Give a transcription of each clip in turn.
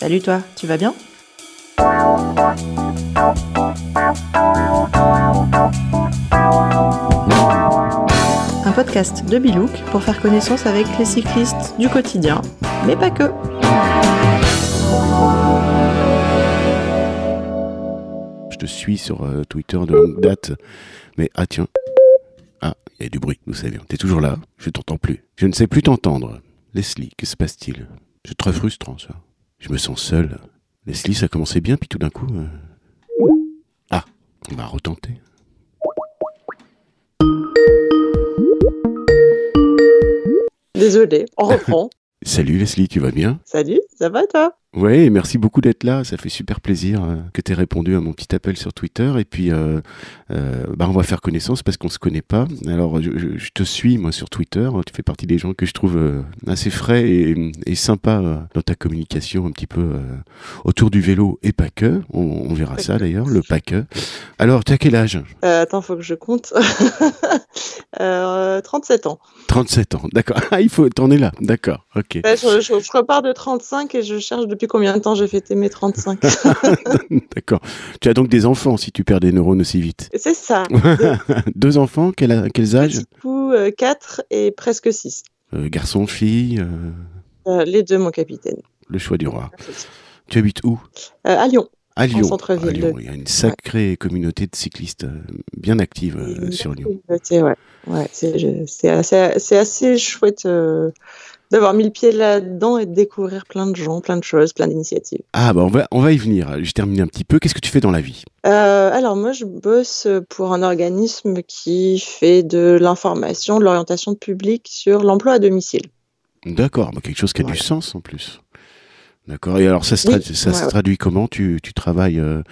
Salut toi, tu vas bien? Un podcast de Bilouk pour faire connaissance avec les cyclistes du quotidien, mais pas que. Je te suis sur euh, Twitter de longue date, mais ah tiens, ah, il y a du bruit, nous savions. T'es toujours là Je t'entends plus. Je ne sais plus t'entendre. Leslie, que se passe-t-il? C'est très frustrant ça. Je me sens seul. Leslie, ça commençait bien, puis tout d'un coup. euh, Ah, on va retenter. Désolée, on reprend. Salut Leslie, tu vas bien? Salut, ça va toi? Ouais, merci beaucoup d'être là. Ça fait super plaisir euh, que tu aies répondu à mon petit appel sur Twitter. Et puis, euh, euh, bah, on va faire connaissance parce qu'on se connaît pas. Alors, je, te suis, moi, sur Twitter. Tu fais partie des gens que je trouve assez frais et, et sympas euh, dans ta communication un petit peu euh, autour du vélo et pas que. On, on verra Pas ça d'ailleurs, le pas que. Alors, tu as quel âge? Attends, faut que je compte. euh, 37 ans. 37 ans, d'accord. Ah, il faut, t'en es là, d'accord, ok. Ouais, je, je- je repars de 35 et je cherche depuis combien de temps j'ai fêté mes 35. d'accord. Tu as donc des enfants si tu perds des neurones aussi vite. C'est ça. Deux enfants, quel quels âges? Petit coup, 4 et presque 6. Euh, Garçon, fille, euh, les deux, mon capitaine. le choix du roi. Tu habites où? Euh, à Lyon. À Lyon. centre-ville À Lyon. Il y a une sacrée communauté de cyclistes euh, bien active euh, sur Lyon. communauté, ouais. Ouais, c'est assez, chouette euh, d'avoir mis le pied là-dedans et de découvrir plein de gens, plein de choses, plein d'initiatives. Ah bah on va, on va y venir. Je termine un petit peu. Qu'est-ce que tu fais dans la vie? Euh, alors moi, je bosse pour un organisme qui fait de l'information, de l'orientation de public sur l'emploi à domicile. D'accord, bah, quelque chose qui a du sens en plus. D'accord. Et alors ça se, Oui, tradu- ça ouais, se ouais. traduit comment? Tu, tu travailles euh,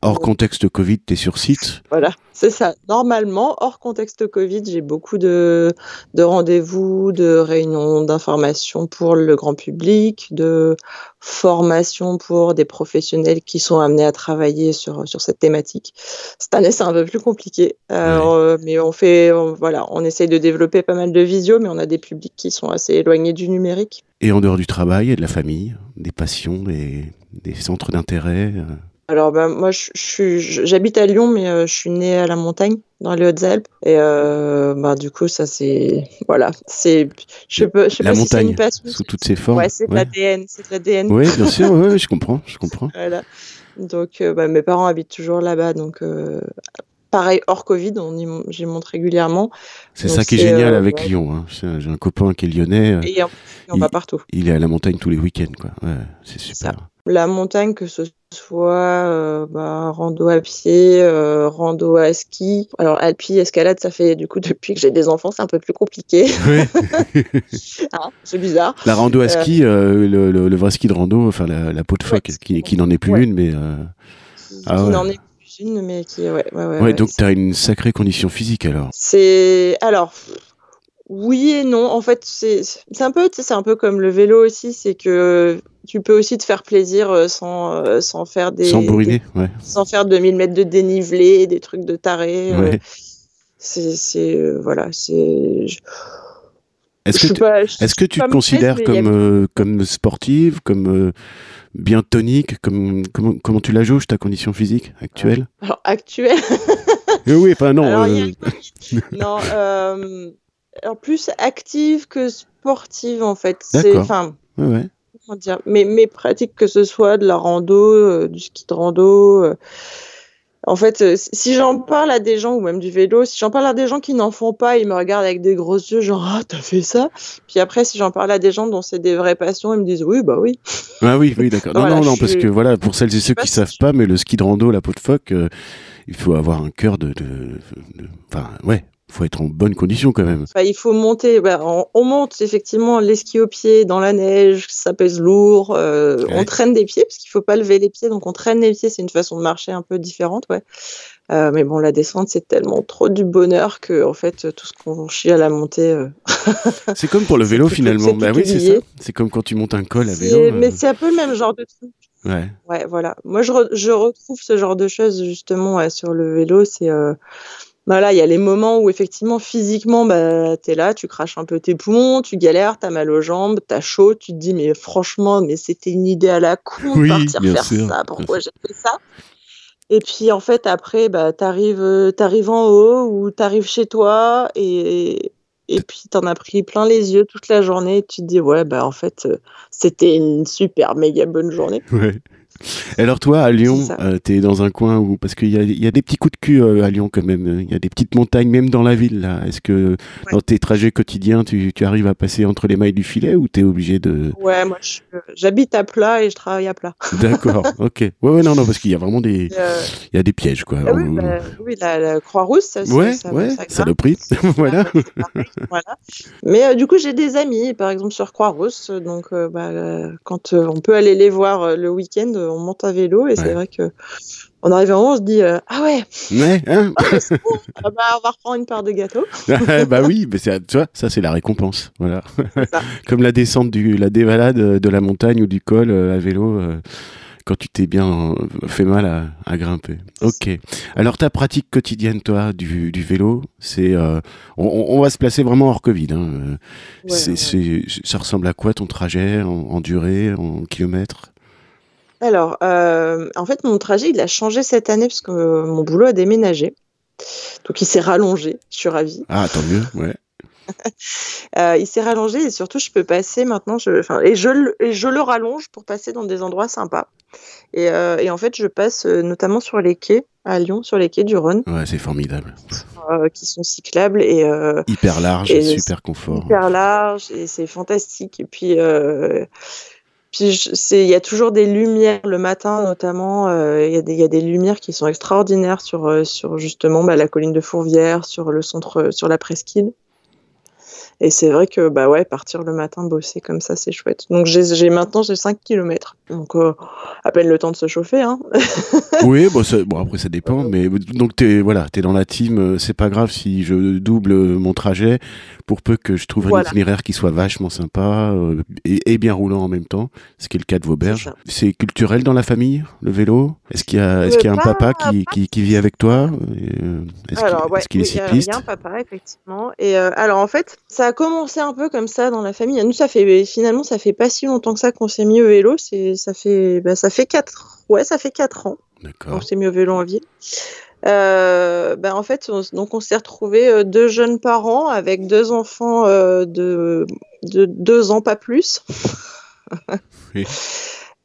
hors contexte Covid, tu es sur site? Voilà, c'est ça. Normalement, hors contexte Covid, j'ai beaucoup de, de rendez-vous, de réunions d'information pour le grand public, de formation pour des professionnels qui sont amenés à travailler sur, sur cette thématique. Cette année, c'est un peu plus compliqué. Euh, mais on fait, on- voilà, on essaye de développer pas mal de visio, mais on a des publics qui sont assez éloignés du numérique. Et en dehors du travail et de la famille, des passions, des, des centres d'intérêt euh, Alors, ben, moi, j'habite à Lyon, mais euh, je suis née à la montagne, dans les Hautes-Alpes. Et euh, ben, du coup, ça, c'est. Voilà. C'est. Je peux, je sais La pas si c'est montagne, une passion. sous toutes ses formes. Ouais, c'est de ouais. l'ADN. C'est de l'ADN. Ouais, bien sûr, ouais, je comprends, je comprends. Voilà. Donc, euh, bah, mes parents habitent toujours là-bas. Donc, pareil, hors Covid, on j'y monte régulièrement. C'est ça qui est c'est, génial euh, avec ouais. Lyon. hein. J'ai un copain qui est lyonnais, euh, Et on, on il- va partout. il est à la montagne tous les week-ends, quoi. Ouais, c'est super. La montagne, que ce soit euh, bah, rando à pied, euh, rando à ski. Alors, alpi, escalade, ça fait du coup depuis que j'ai des enfants, c'est un peu plus compliqué. Ouais. Hein, c'est bizarre. La rando à Euh, ski, euh, le, le- le vrai ski de rando, enfin la, la peau de phoque, qui, qui n'en est plus une, mais euh, Qui, Ah n'en est mais qui. Ouais, ouais, ouais, ouais, ouais, donc tu as une sacrée condition physique alors. C'est alors oui et non. En fait, c'est un peu, c'est un peu comme le vélo aussi, c'est que tu peux aussi te faire plaisir euh, sans euh, sans faire des Sans bourriner, ouais. sans faire 2000 mètres de dénivelé, des trucs de taré. euh, ouais. c'est c'est voilà, c'est. Est-ce que, pas- que tu te considères a- comme, euh, comme sportive, comme euh, bien tonique, comme, comment, comment tu la jauges ta condition physique actuelle? Alors actuel Eh Oui, enfin non. Alors, a euh, non, alors plus active que sportive en fait. C'est, enfin, ouais, comment dire, mes, mes pratiques, que ce soit de la rando, du ski de rando. En fait, euh, si j'en parle à des gens, ou même du vélo, si j'en parle à des gens qui n'en font pas, ils me regardent avec des gros yeux, genre Ah, t'as fait ça? Puis après, si j'en parle à des gens dont c'est des vraies passions, ils me disent Oui, bah oui. Ah oui, oui, d'accord. Non, Voilà, non, non, parce suis- que voilà, pour celles et ceux qui si savent pas, mais le ski de rando, la peau de phoque, euh, il faut avoir un cœur de, de, de- Enfin, ouais, faut être en bonne condition quand même. Enfin, il faut monter. bah, on, on monte effectivement les skis aux pieds dans la neige, ça pèse lourd. euh, Ouais. On traîne des pieds parce qu'il faut pas lever les pieds, donc on traîne les pieds. C'est une façon de marcher un peu différente, ouais. Euh, mais bon, la descente, c'est tellement trop du bonheur que, en fait, tout ce qu'on chie à la montée. euh, C'est comme pour le vélo finalement. c'est Bah oui, c'est ça. C'est comme quand tu montes un col à vélo. Mais c'est un peu le même genre de truc. Ouais. Ouais, voilà. Moi, je, re- je retrouve ce genre de choses justement ouais, sur le vélo. C'est Voilà, il y a les moments où effectivement physiquement bah t'es là, tu craches un peu tes poumons, tu galères, t'as mal aux jambes, t'as chaud, tu te dis mais franchement mais c'était une idée à la con de Oui, partir faire sûr, ça, pourquoi j'ai fait ça? Et puis en fait après bah t'arrives euh, t'arrives en haut ou t'arrives chez toi et et puis t'en as pris plein les yeux toute la journée et tu te dis ouais bah en fait euh, c'était une super méga bonne journée. Ouais. Alors toi, à Lyon, euh, t'es dans un coin où parce qu'il y a, y a des petits coups de cul euh, à Lyon quand même. Il y a des petites montagnes même dans la ville là. Est-ce que Ouais. dans tes trajets quotidiens, tu, tu arrives à passer entre les mailles du filet ou t'es obligé de Ouais, moi je j'habite à plat et je travaille à plat. D'accord, ok. Ouais, ouais, non, non, parce qu'il y a vraiment des, euh, il y a des pièges quoi. Ah oui, bah, oui, la, la Croix-Rousse, ça, ouais, ça, ouais, ça grimpe. saloperie. voilà. Voilà. Mais euh, du coup, j'ai des amis, par exemple sur Croix-Rousse, donc bah, quand on peut aller les voir le week-end, on monte à vélo et Ouais. c'est vrai que on arrive en haut, on se dit euh, ah ouais, Ouais, hein ah, bon, ah bah, on va reprendre une part de gâteau. bah oui, mais c'est, tu vois, ça c'est la récompense, voilà. Comme la descente du, la dévalade de la montagne ou du col euh, à vélo, euh, quand tu t'es bien euh, fait mal à, à grimper. Ok. Alors ta pratique quotidienne, toi, du, du vélo, c'est, euh, on, va se placer vraiment hors Covid. Hein. euh, Ouais, ouais. ça ressemble à quoi ton trajet en, en durée, en kilomètres? Alors, euh, en fait, mon trajet, il a changé cette année parce que euh, mon boulot a déménagé. Donc, il s'est rallongé. Je suis ravie. Ah, tant mieux, ouais. Euh, il s'est rallongé et surtout, je peux passer maintenant. Je, et, je, le- et je le rallonge pour passer dans des endroits sympas. Et, euh, et en fait, je passe notamment sur les quais à Lyon, sur les quais du Rhône, Ouais, c'est formidable. qui sont cyclables et Hyper large, Et super confort. hyper larges et c'est fantastique. Et puis, puis c'est, il y a toujours des lumières le matin, notamment. euh, Il y, a des- il y a des lumières qui sont extraordinaires sur, euh, sur justement bah, la colline de Fourvière, sur le centre, sur la presqu'île. Et c'est vrai que bah ouais, partir le matin bosser comme ça, c'est chouette. Donc j'ai, maintenant j'ai 5 km. Donc euh, à peine le temps de se chauffer. Hein. Oui, bon, ça- bon après ça dépend, mais donc t'es voilà, t'es dans la team. euh, C'est pas grave si je double euh, mon trajet, pour peu que je trouve un Voilà. itinéraire qui soit vachement sympa euh, et, et bien roulant en même temps, ce qui est le cas de Vauberge. C'est culturel dans la famille, le vélo? Est-ce qu'il y a, est-ce qu'il y a un papa qui, qui, qui vit avec toi? Est-ce qu'il est a- cycliste Il y a un papa, effectivement. Et euh, alors, en fait, ça a commencé un peu comme ça dans la famille. Nous, ça fait finalement, ça fait pas si longtemps que ça qu'on s'est mis au vélo. C'est, ça fait, bah, ça fait quatre, ouais, ça fait quatre ans D'accord. qu'on s'est mis au vélo en ville. Euh, bah, en fait, on, donc on s'est retrouvés euh, deux jeunes parents avec deux enfants euh, de, de deux ans, pas plus. Oui.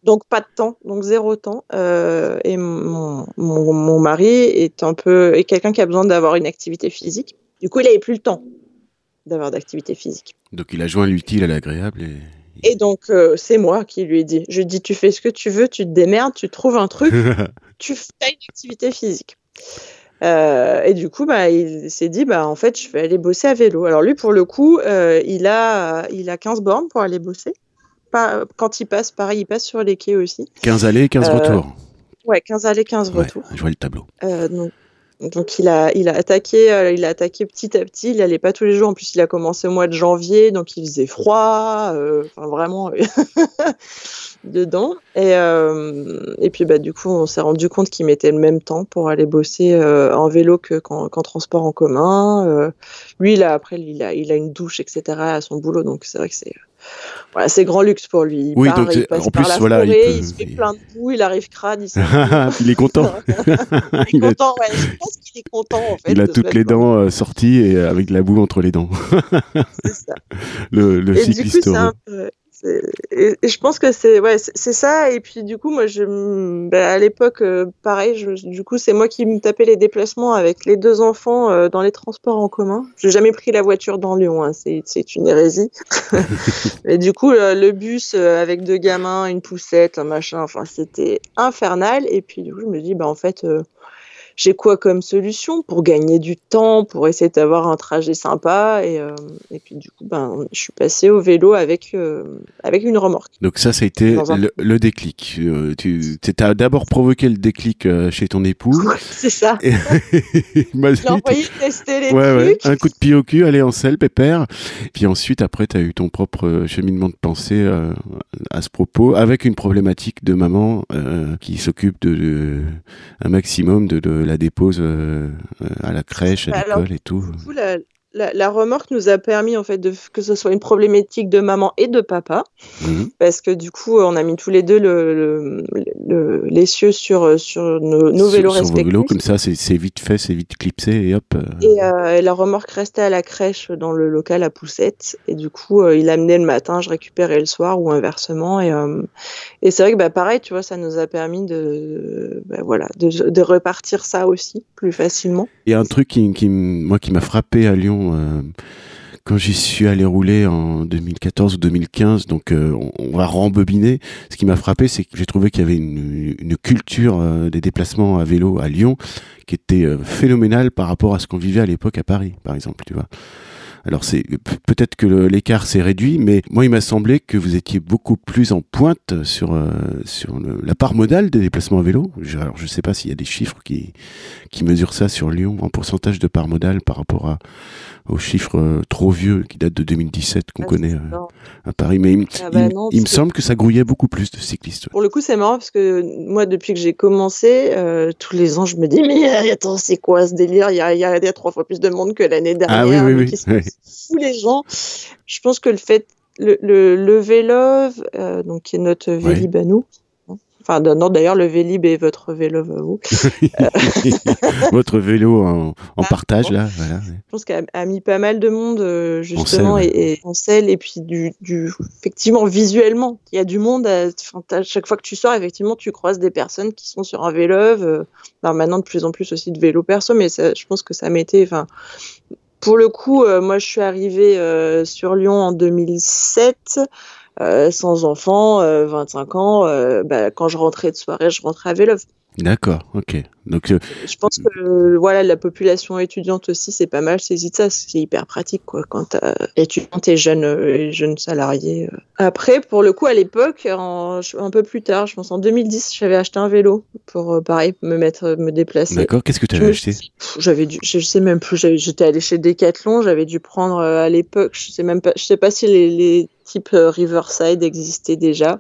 Donc pas de temps, donc zéro temps. Euh, et mon, mon, mon mari est un peu est quelqu'un qui a besoin d'avoir une activité physique. Du coup, il avait plus le temps d'avoir d'activité physique. Donc il a joint l'utile à l'agréable et. Et donc euh, c'est moi qui lui ai dit. Je lui ai dit tu fais ce que tu veux, tu te démerdes, tu trouves un truc, tu as une activité physique. Euh, et du coup, bah, il s'est dit, bah, en fait, je vais aller bosser à vélo. Alors lui, pour le coup, euh, il, a, il a 15 bornes pour aller bosser. Pas, quand il passe, pareil, il passe sur les quais aussi. 15 allées, 15 Euh, retours. Ouais, 15 allées, 15 Ouais, retours. je vois le tableau. Donc, donc il a, il a attaqué, euh, il a attaqué petit à petit. Il allait pas tous les jours. En plus, il a commencé au mois de janvier, donc il faisait froid. euh, Enfin, vraiment dedans. Et euh, et puis bah du coup, on s'est rendu compte qu'il mettait le même temps pour aller bosser euh, en vélo que qu'en transport en commun. Euh, lui, a après, il a, il a une douche, etc. à son boulot, donc c'est vrai que c'est voilà, c'est grand luxe pour lui. Il Oui, part, donc il passe en par plus, la voilà, il forêt, peut- il, se fait plein de boue, il arrive crade, il est content. il est a, content, ouais. Je pense qu'il est content, en fait. il a toutes les dents euh, sorties et euh, avec de la boue entre les dents. c'est ça. Le, le Et du coup, Et, et je pense que c'est ouais, c'est ça. Et puis du coup, moi, je, bah, à l'époque, euh, pareil. Je, du coup, c'est moi qui me tapais les déplacements avec les deux enfants euh, dans les transports en commun. J'ai jamais pris la voiture dans Lyon. Hein, c'est une hérésie. Et du coup, le, le bus euh, avec deux gamins, une poussette, un machin. Enfin, c'était infernal. Et puis du coup, je me dis, bah en fait. euh, j'ai quoi comme solution pour gagner du temps, pour essayer d'avoir un trajet sympa et, euh, et puis du coup ben je suis passée au vélo avec euh, avec une remorque. Donc ça, ça a été un- le, le déclic. Euh, tu as d'abord provoqué le déclic chez ton époux. C'est ça. Et- Je l'ai envoyé tester les Ouais, ouais, trucs. un coup de pied au cul, allez en selle, pépère. Puis ensuite, après, tu as eu ton propre cheminement de pensée à ce propos, avec une problématique de maman qui s'occupe de, de- un maximum de, de la dépose à la crèche, à Bah, l'école et tout. Du coup, la, la- la remorque nous a permis en fait de, que ce soit une problématique de maman et de papa, Mhm. parce que du coup, on a mis tous les deux le, le- le- l'essieu sur, sur nos, nos Sur- vélos sur respectifs. vélos, comme ça, c'est vite fait, c'est vite clipsé et hop. euh, Et, euh, et la remorque restait à la crèche dans le local à Poussette. Et du coup, euh, il amenait le matin, je récupérais le soir ou inversement. Et, euh, et c'est vrai que bah, pareil, tu vois, ça nous a permis de, bah, voilà, de, de repartir ça aussi plus facilement. Il y a un truc qui, moi, qui m'a frappé à Lyon euh, quand j'y suis allé rouler en 2014 ou 2015. Donc, euh, on, va rembobiner. Ce qui m'a frappé, c'est que j'ai trouvé qu'il y avait une, culture euh, des déplacements à vélo à Lyon qui était phénoménale par rapport à ce qu'on vivait à l'époque à Paris, par exemple. Tu vois. Alors c'est pe- peut-être que l'écart s'est réduit, mais moi il m'a semblé que vous étiez beaucoup plus en pointe sur euh, sur le- la part modale des déplacements à vélo. Je, alors je sais pas s'il y a des chiffres qui qui mesurent ça sur Lyon en pourcentage de part modale par rapport à aux chiffres euh, trop vieux qui datent de 2017 qu'on Ah, connaît euh, à Paris. Mais il, Ah bah il- non, il me que- semble que ça grouillait beaucoup plus de cyclistes. Pour le coup, c'est marrant parce que moi, depuis que j'ai commencé, euh, tous les ans, je me dis, mais attends, c'est quoi ce délire? Il y a, il y a- y a trois fois plus de monde que l'année dernière. Ah oui, oui, oui. Que c'est fou, les gens. Je pense que le fait, le, le, le Vélove, euh, donc qui est notre Vélib à nous, enfin, non, d'ailleurs, le Vélib est votre Vélove à vous. Votre vélo en, en Ah, partage bon. là, voilà. Je pense qu'elle a mis pas mal de monde euh, justement selle, et, et en selle et puis du, du effectivement visuellement il y a du monde à, t'as- chaque fois que tu sors effectivement tu croises des personnes qui sont sur un vélo euh, alors maintenant de plus en plus aussi de vélo perso mais ça, je pense que ça m'était enfin pour le coup euh, moi je suis arrivée euh, sur Lyon en 2007 euh, sans enfant, euh, 25 ans, bah, quand je rentrais de soirée, je rentrais à vélo. D'accord, ok. Donc euh, Je pense que euh, voilà, la population étudiante aussi, c'est pas mal de ça. C'est hyper pratique quoi, quand étudiante et jeune, euh, et jeune salarié. euh. Après, pour le coup, à l'époque, un peu plus tard, je pense en 2010, j'avais acheté un vélo pour euh, pareil me mettre, me déplacer. d'accord. Qu'est-ce que tu avais acheté? J'avais dû, je sais même plus. J'étais allée chez Decathlon. J'avais dû prendre euh, à l'époque. Je sais même pas. Je sais pas si les, les types euh, Riverside existaient déjà.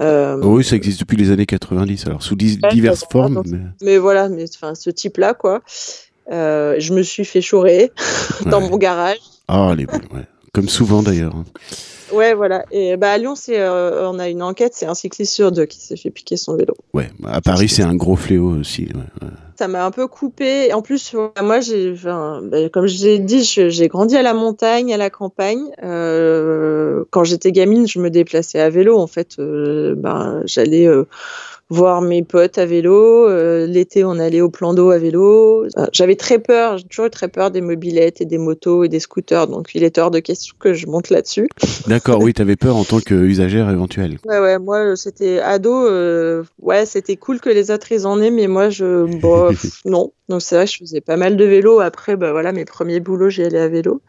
Euh, Oh Oui, ça existe depuis les années 90. Alors sous Ouais, diverses formes. mais- Mais voilà, mais enfin ce type-là, quoi. Euh, je me suis fait chourer dans Ouais. mon garage. Ah, les, ouais. Comme souvent d'ailleurs. Ouais, voilà. Et bah à Lyon, c'est, euh, on a une enquête, c'est un cycliste sur deux qui s'est fait piquer son vélo. Ouais, à Paris, c'est un gros fléau aussi. ouais, ouais. Ça m'a un peu coupé. En plus, moi, j'ai, enfin, bah, comme je l'ai dit, j'ai grandi à la montagne, à la campagne. Euh, quand j'étais gamine, je me déplaçais à vélo. En fait, euh, ben, j'allais voir mes potes à vélo. Euh, L'été, on allait au plan d'eau à vélo. Euh, J'avais très peur, j'ai toujours eu très peur des mobilettes et des motos et des scooters. Donc, il est hors de question que je monte là-dessus. D'accord, oui, t'avais peur en tant qu'usagère éventuelle. Ouais, ouais, moi, c'était ado. euh, ouais, c'était cool que les autres ils en aient, mais moi, je, bon, pff, non. Donc, c'est vrai, je faisais pas mal de vélo. Après, bah voilà, mes premiers boulots, j'y allais à vélo.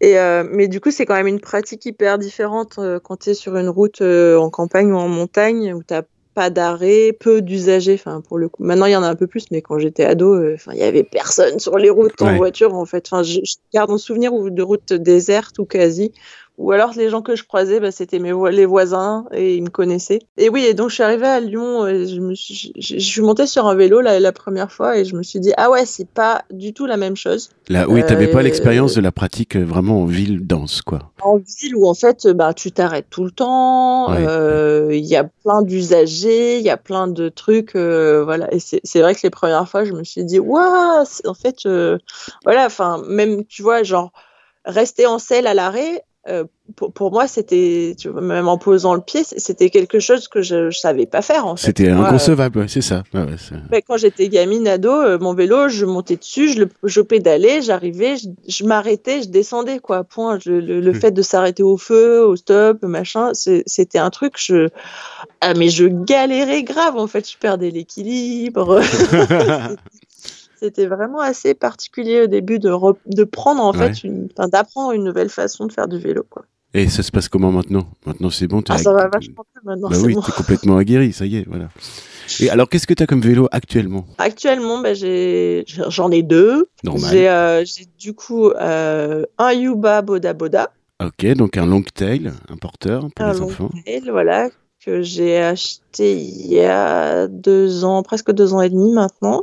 Et, euh, mais du coup, c'est quand même une pratique hyper différente euh, quand tu es sur une route euh, en campagne ou en montagne où t'as pas d'arrêt, peu d'usagers. Enfin, pour le coup, maintenant il y en a un peu plus, mais quand j'étais ado, euh, enfin, il y avait personne sur les routes en voiture en fait. Enfin, je, je garde en souvenir ou de routes désertes ou quasi. Ou alors les gens que je croisais, bah, c'était mes vo- les voisins et ils me connaissaient. Et oui, et donc je suis arrivée à Lyon, et je, me suis, je, je suis montée sur un vélo la, la première fois et je me suis dit ah ouais c'est pas du tout la même chose. Là, oui, t'avais pas Euh, l'expérience de la pratique euh, vraiment en ville dense, quoi. En ville où en fait bah tu t'arrêtes tout le temps, Ouais. euh, il y a plein d'usagers, il y a plein de trucs, euh, voilà. Et c'est vrai que les premières fois je me suis dit waouh, en fait euh, voilà, enfin même tu vois genre rester en selle à l'arrêt. Euh, pour, pour moi, c'était, tu vois, même en posant le pied, c'était quelque chose que je, je savais pas faire. En fait. C'était inconcevable, ouais, c'est ça. Ouais, ouais, c'est- ben, quand j'étais gamine, ado, euh, mon vélo, je montais dessus, je, le, je pédalais, j'arrivais, je, je m'arrêtais, je descendais, quoi. Point. Je- le le Hmm. fait de s'arrêter au feu, au stop, machin, c'était un truc, je. Ah, mais je galérais grave, en fait, je perdais l'équilibre. C'était vraiment assez particulier au début de, re- de prendre, en Ouais. fait, une, enfin, d'apprendre une nouvelle façon de faire du vélo, quoi. Et ça se passe comment maintenant? Maintenant, c'est bon. Ah, ça va vachement plus maintenant. Bah oui, bon. t'es complètement aguerri, ça y est, voilà. Et alors, qu'est-ce que t'as comme vélo actuellement? Actuellement, ben, j'ai, j'en ai deux. Normal. J'ai, euh, j'ai du coup euh, un Yuba Boda Boda, Ok, donc un long tail, un porteur pour un les long enfants. tail, voilà, que j'ai acheté il y a deux ans, presque deux ans et demi maintenant.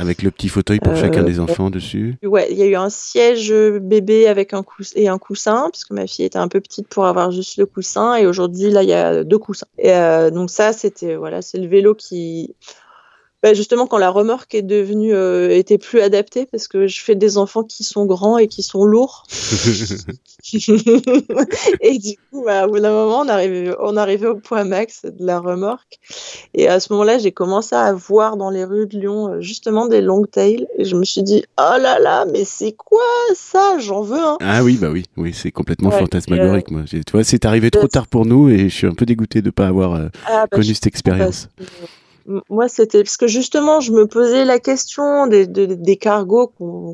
Avec le petit fauteuil pour chacun des enfants dessus. Ouais, il y a eu un siège bébé avec un coussin et un coussin, puisque ma fille était un peu petite pour avoir juste le coussin. Et aujourd'hui, là, il y a deux coussins. Et donc ça, c'était voilà, c'est le vélo qui bah, justement quand la remorque est devenue euh, était plus adaptée parce que je fais des enfants qui sont grands et qui sont lourds. Et du coup bah, au bout d'un moment on arrivait on arrivait au point max de la remorque. Et à ce moment-là j'ai commencé à voir dans les rues de Lyon euh, justement des long tails. Et je me suis dit oh là là mais c'est quoi ça? J'en veux un! Ah oui bah oui oui c'est complètement fantasmagorique euh, moi tu vois c'est arrivé trop tard pour nous et je suis un peu dégoûté de pas avoir ah, bah, connu cette expérience moi, c'était parce que justement, je me posais la question des, des cargos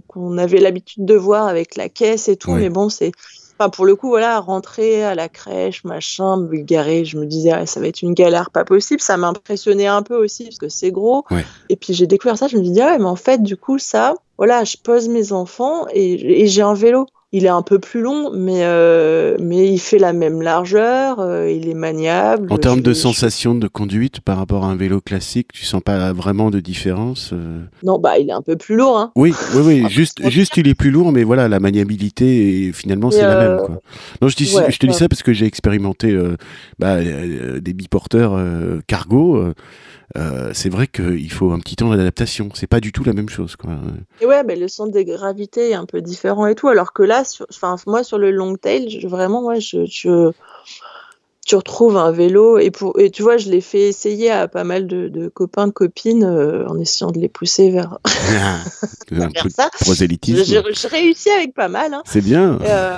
qu'on avait l'habitude de voir avec la caisse et tout, mais bon, c'est. Enfin, pour le coup, voilà, rentrer à la crèche, machin, garer, je me disais, ah, ça va être une galère pas possible. Ça m'impressionnait un peu aussi parce que c'est gros. Et puis j'ai découvert ça, je me dis, ah ouais, mais en fait, du coup, ça, voilà, je pose mes enfants et, et j'ai un vélo il est un peu plus long, mais, euh, mais il fait la même largeur, euh, il est maniable. En termes de sensation de conduite par rapport à un vélo classique, tu sens pas vraiment de différence euh Non, bah il est un peu plus lourd. Hein. Oui, oui, oui, juste, juste il est plus lourd, mais voilà, la maniabilité, finalement, c'est la même. Quoi. Non, je, dis, je te dis ça parce que j'ai expérimenté bah, des biporteurs cargo. Euh, c'est vrai qu'il faut un petit temps d'adaptation. C'est pas du tout la même chose. Quoi. Et ouais, mais le centre de gravité est un peu différent et tout. Alors que là, enfin, moi, sur le long tail, je, vraiment, ouais, je, je, tu retrouves un vélo. Et, pour, et tu vois, je l'ai fait essayer à pas mal de, de copains, de copines, euh, en essayant de les pousser vers, un peu ça. prosélytisme. J'ai réussi avec pas mal. Hein. C'est bien. Euh,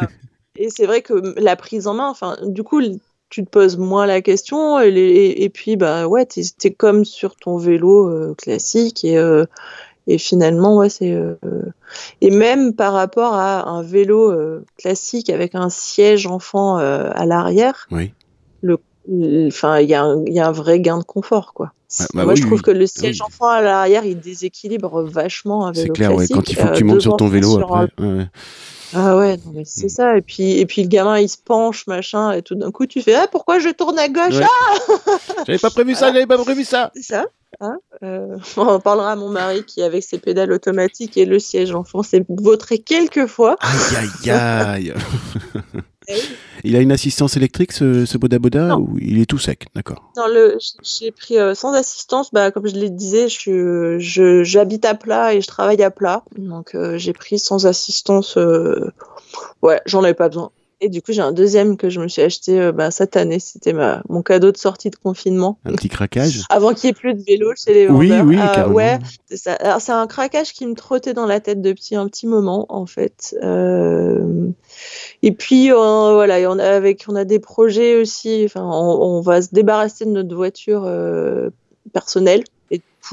et c'est vrai que la prise en main, enfin, du coup, tu te poses moins la question et, puis bah ouais t'es es comme sur ton vélo euh, classique et euh, et finalement ouais c'est euh, et même par rapport à un vélo classique avec un siège enfant à l'arrière oui. le enfin il y, a un, y a un vrai gain de confort quoi. Bah, bah moi je trouve que le siège enfant à l'arrière il déséquilibre vachement un vélo c'est clair ouais, quand il faut que tu montes sur ton vélo après ah ouais, c'est mm. ça. Et puis, et puis le gamin, il se penche, machin, et tout d'un coup, tu fais Ah, pourquoi je tourne à gauche? Ah J'avais pas prévu ça, j'avais pas prévu ça. C'est ça. Hein euh, on en parlera à mon mari qui, avec ses pédales automatiques et le siège enfant, s'est vautré quelques fois. Aïe, aïe, aïe. Il a une assistance électrique, ce, ce Boda Boda, ou il est tout sec D'accord. Non, j'ai pris euh, sans assistance. Bah, comme je l'ai disais, je, j'habite à plat et je travaille à plat. Donc, euh, j'ai pris sans assistance. ouais, j'en avais pas besoin. Et du coup, j'ai un deuxième que je me suis acheté euh, bah, cette année. C'était ma, mon cadeau de sortie de confinement. Un petit craquage Avant qu'il n'y ait plus de vélo chez les vendeurs. Oui, oui, euh, Ouais, c'est Alors, c'est un craquage qui me trottait dans la tête depuis un petit moment, en fait. Euh... Et puis, voilà, on a, avec, on a des projets aussi. Enfin, on, on va se débarrasser de notre voiture euh,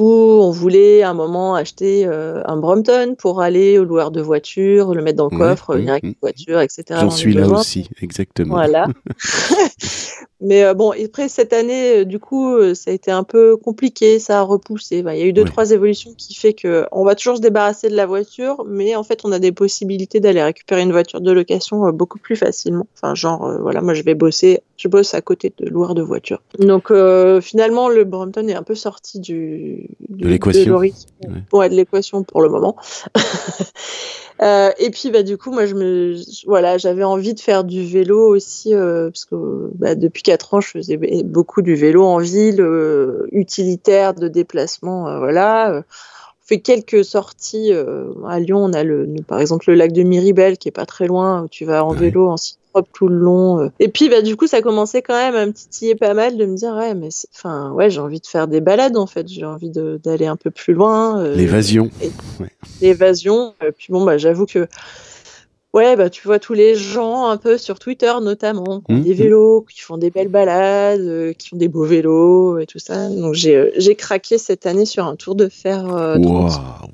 on voulait à un moment acheter euh, un Brompton pour aller au loueur de voiture, le mettre dans le coffre, venir avec une voiture, etc. J'en suis là aussi, exactement. Voilà. Mais euh, bon, après cette année, euh, du coup, ça a été un peu compliqué, ça a repoussé. il y a eu deux, trois évolutions qui fait que on va toujours se débarrasser de la voiture, mais en fait, on a des possibilités d'aller récupérer une voiture de location beaucoup plus facilement. Enfin, genre, voilà, moi, je vais bosser, je bosse à côté de loueur de voiture. Donc, finalement, le Brompton est un peu sorti du de l'équation. Ouais. de l'équation pour le moment. euh, et puis bah du coup moi je me voilà j'avais envie de faire du vélo aussi euh, parce que bah, depuis quatre ans je faisais beaucoup du vélo en ville euh, utilitaire de déplacement voilà on fait quelques sorties à Lyon on a le par exemple le lac de Miribel qui est pas très loin où tu vas en vélo en tout le long. Euh. Et puis, bah, du coup, ça commençait quand même à me titiller pas mal de me dire, ouais, mais enfin, ouais, j'ai envie de faire des balades, en fait. J'ai envie d'aller un peu plus loin. Euh, L'évasion. L'évasion. Puis bon, bah, j'avoue que Ouais, bah, tu vois tous les gens un peu sur Twitter notamment, qui ont mmh, des mmh. vélos, qui font des belles balades, euh, qui ont des beaux vélos et tout ça. Donc j'ai, euh, j'ai craqué cette année sur un tour de fer. Euh,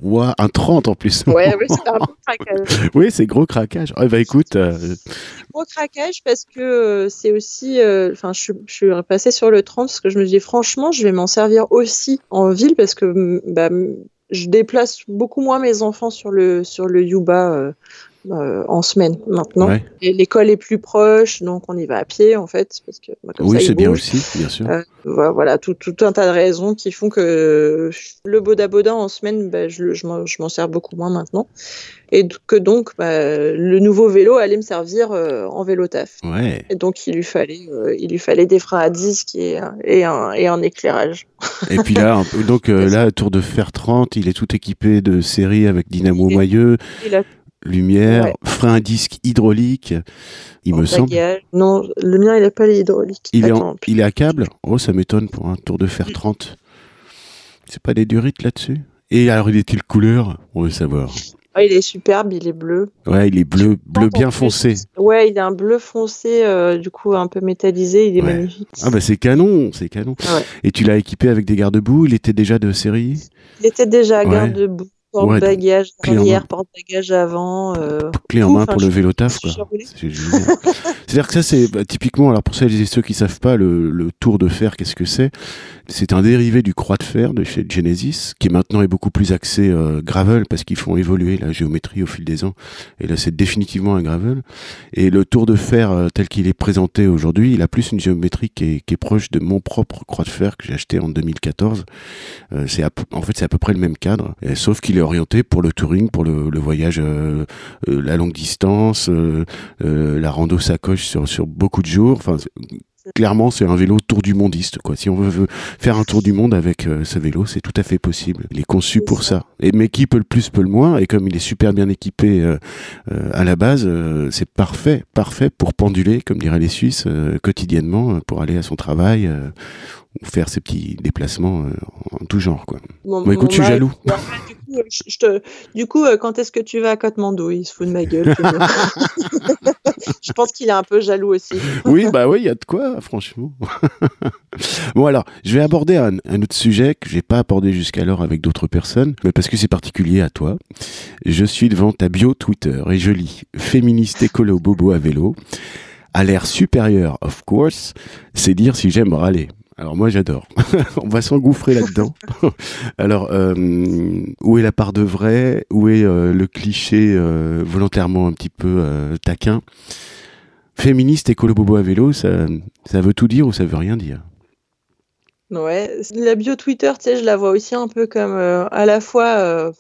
wow, un 30 en plus. Ouais, oui, c'est un gros craquage. oui, c'est gros craquage. Bah écoute. Gros craquage parce que c'est aussi. Enfin, je, je, suis repassée sur le 30 parce que je me dis franchement, je vais m'en servir aussi en ville parce que bah, je déplace beaucoup moins mes enfants sur le, sur le Yuba euh, en semaine maintenant. Et l'école est plus proche, donc on y va à pied en fait, parce que bah, oui, c'est bien aussi, bien sûr. Euh, voilà, tout, tout, un tas de raisons qui font que le boda boda en semaine, bah, je, je m'en sers beaucoup moins maintenant, et que donc bah, le nouveau vélo allait me servir euh, en vélo taf. Ouais. Et donc il lui fallait, il lui fallait des freins à disque et, et, un, et un éclairage. Et puis là, donc là, Tour de Fer 30, il est tout équipé de série avec dynamo. Il a lumière, frein à disque hydraulique, il me semble. Non, le mien, il n'a pas les hydrauliques. Il, est il est à câble Oh, ça m'étonne pour un Tour de Fer 30. C'est pas des durites là-dessus? Et alors, il est quelle couleur? On veut savoir. Ah, il est superbe, il est bleu. Ouais, il est bleu, bleu bien foncé. Ouais, il a un bleu foncé, euh, du coup un peu métallisé, il est magnifique. Ah bah c'est canon, c'est canon. Et tu l'as équipé avec des garde-boue, il était déjà de série? Il était déjà garde-boue. Porte-bagages arrière, porte-bagages avant. Euh... Clé en main pour le vélo taf. C'est-à-dire que ça, c'est bah, typiquement, alors pour celles et ceux qui savent pas, le, le tour de fer, qu'est-ce que c'est? C'est un dérivé du croix de fer de chez Genesis, qui maintenant est beaucoup plus axé euh, gravel, parce qu'ils font évoluer la géométrie au fil des ans. Et là, c'est définitivement un gravel. Et le tour de fer, euh, tel qu'il est présenté aujourd'hui, il a plus une géométrie qui est, qui est proche de mon propre croix de fer que j'ai acheté en 2014. Euh, c'est en fait, c'est à peu près le même cadre, sauf qu'il orienté pour le touring, pour le, le voyage, euh, euh, la longue distance, euh, la rando sacoche sur, sur beaucoup de jours. Enfin, clairement, c'est un vélo tour du mondiste. Quoi. Si on veut faire un tour du monde avec ce vélo, c'est tout à fait possible. Il est conçu pour ça. Et, mais qui peut le plus, peut le moins. Et comme il est super bien équipé à la base, c'est parfait, parfait pour penduler, comme diraient les Suisses, quotidiennement, pour aller à son travail ou faire ses petits déplacements en tout genre. Quoi. Bon, écoute, je suis jaloux. je te... Du coup, euh, quand est-ce que tu vas à Katmandou? Il se fout de ma gueule. je pense qu'il est un peu jaloux aussi. oui, bah oui, il y a de quoi, franchement. bon, alors, je vais aborder un, autre sujet que j'ai pas abordé jusqu'alors avec d'autres personnes, mais parce que c'est particulier à toi. Je suis devant ta bio Twitter et je lis féministe écolo bobo à vélo. À l'air supérieur, of course, c'est dire si j'aime râler. Alors moi j'adore. On va s'engouffrer là-dedans. Alors euh, où est la part de vrai? Où est euh, le cliché euh, volontairement un petit peu taquin? Féministe écolo bobo à vélo, ça, ça veut tout dire ou ça veut rien dire? Ouais, la bio Twitter, tu sais, je la vois aussi un peu comme à la fois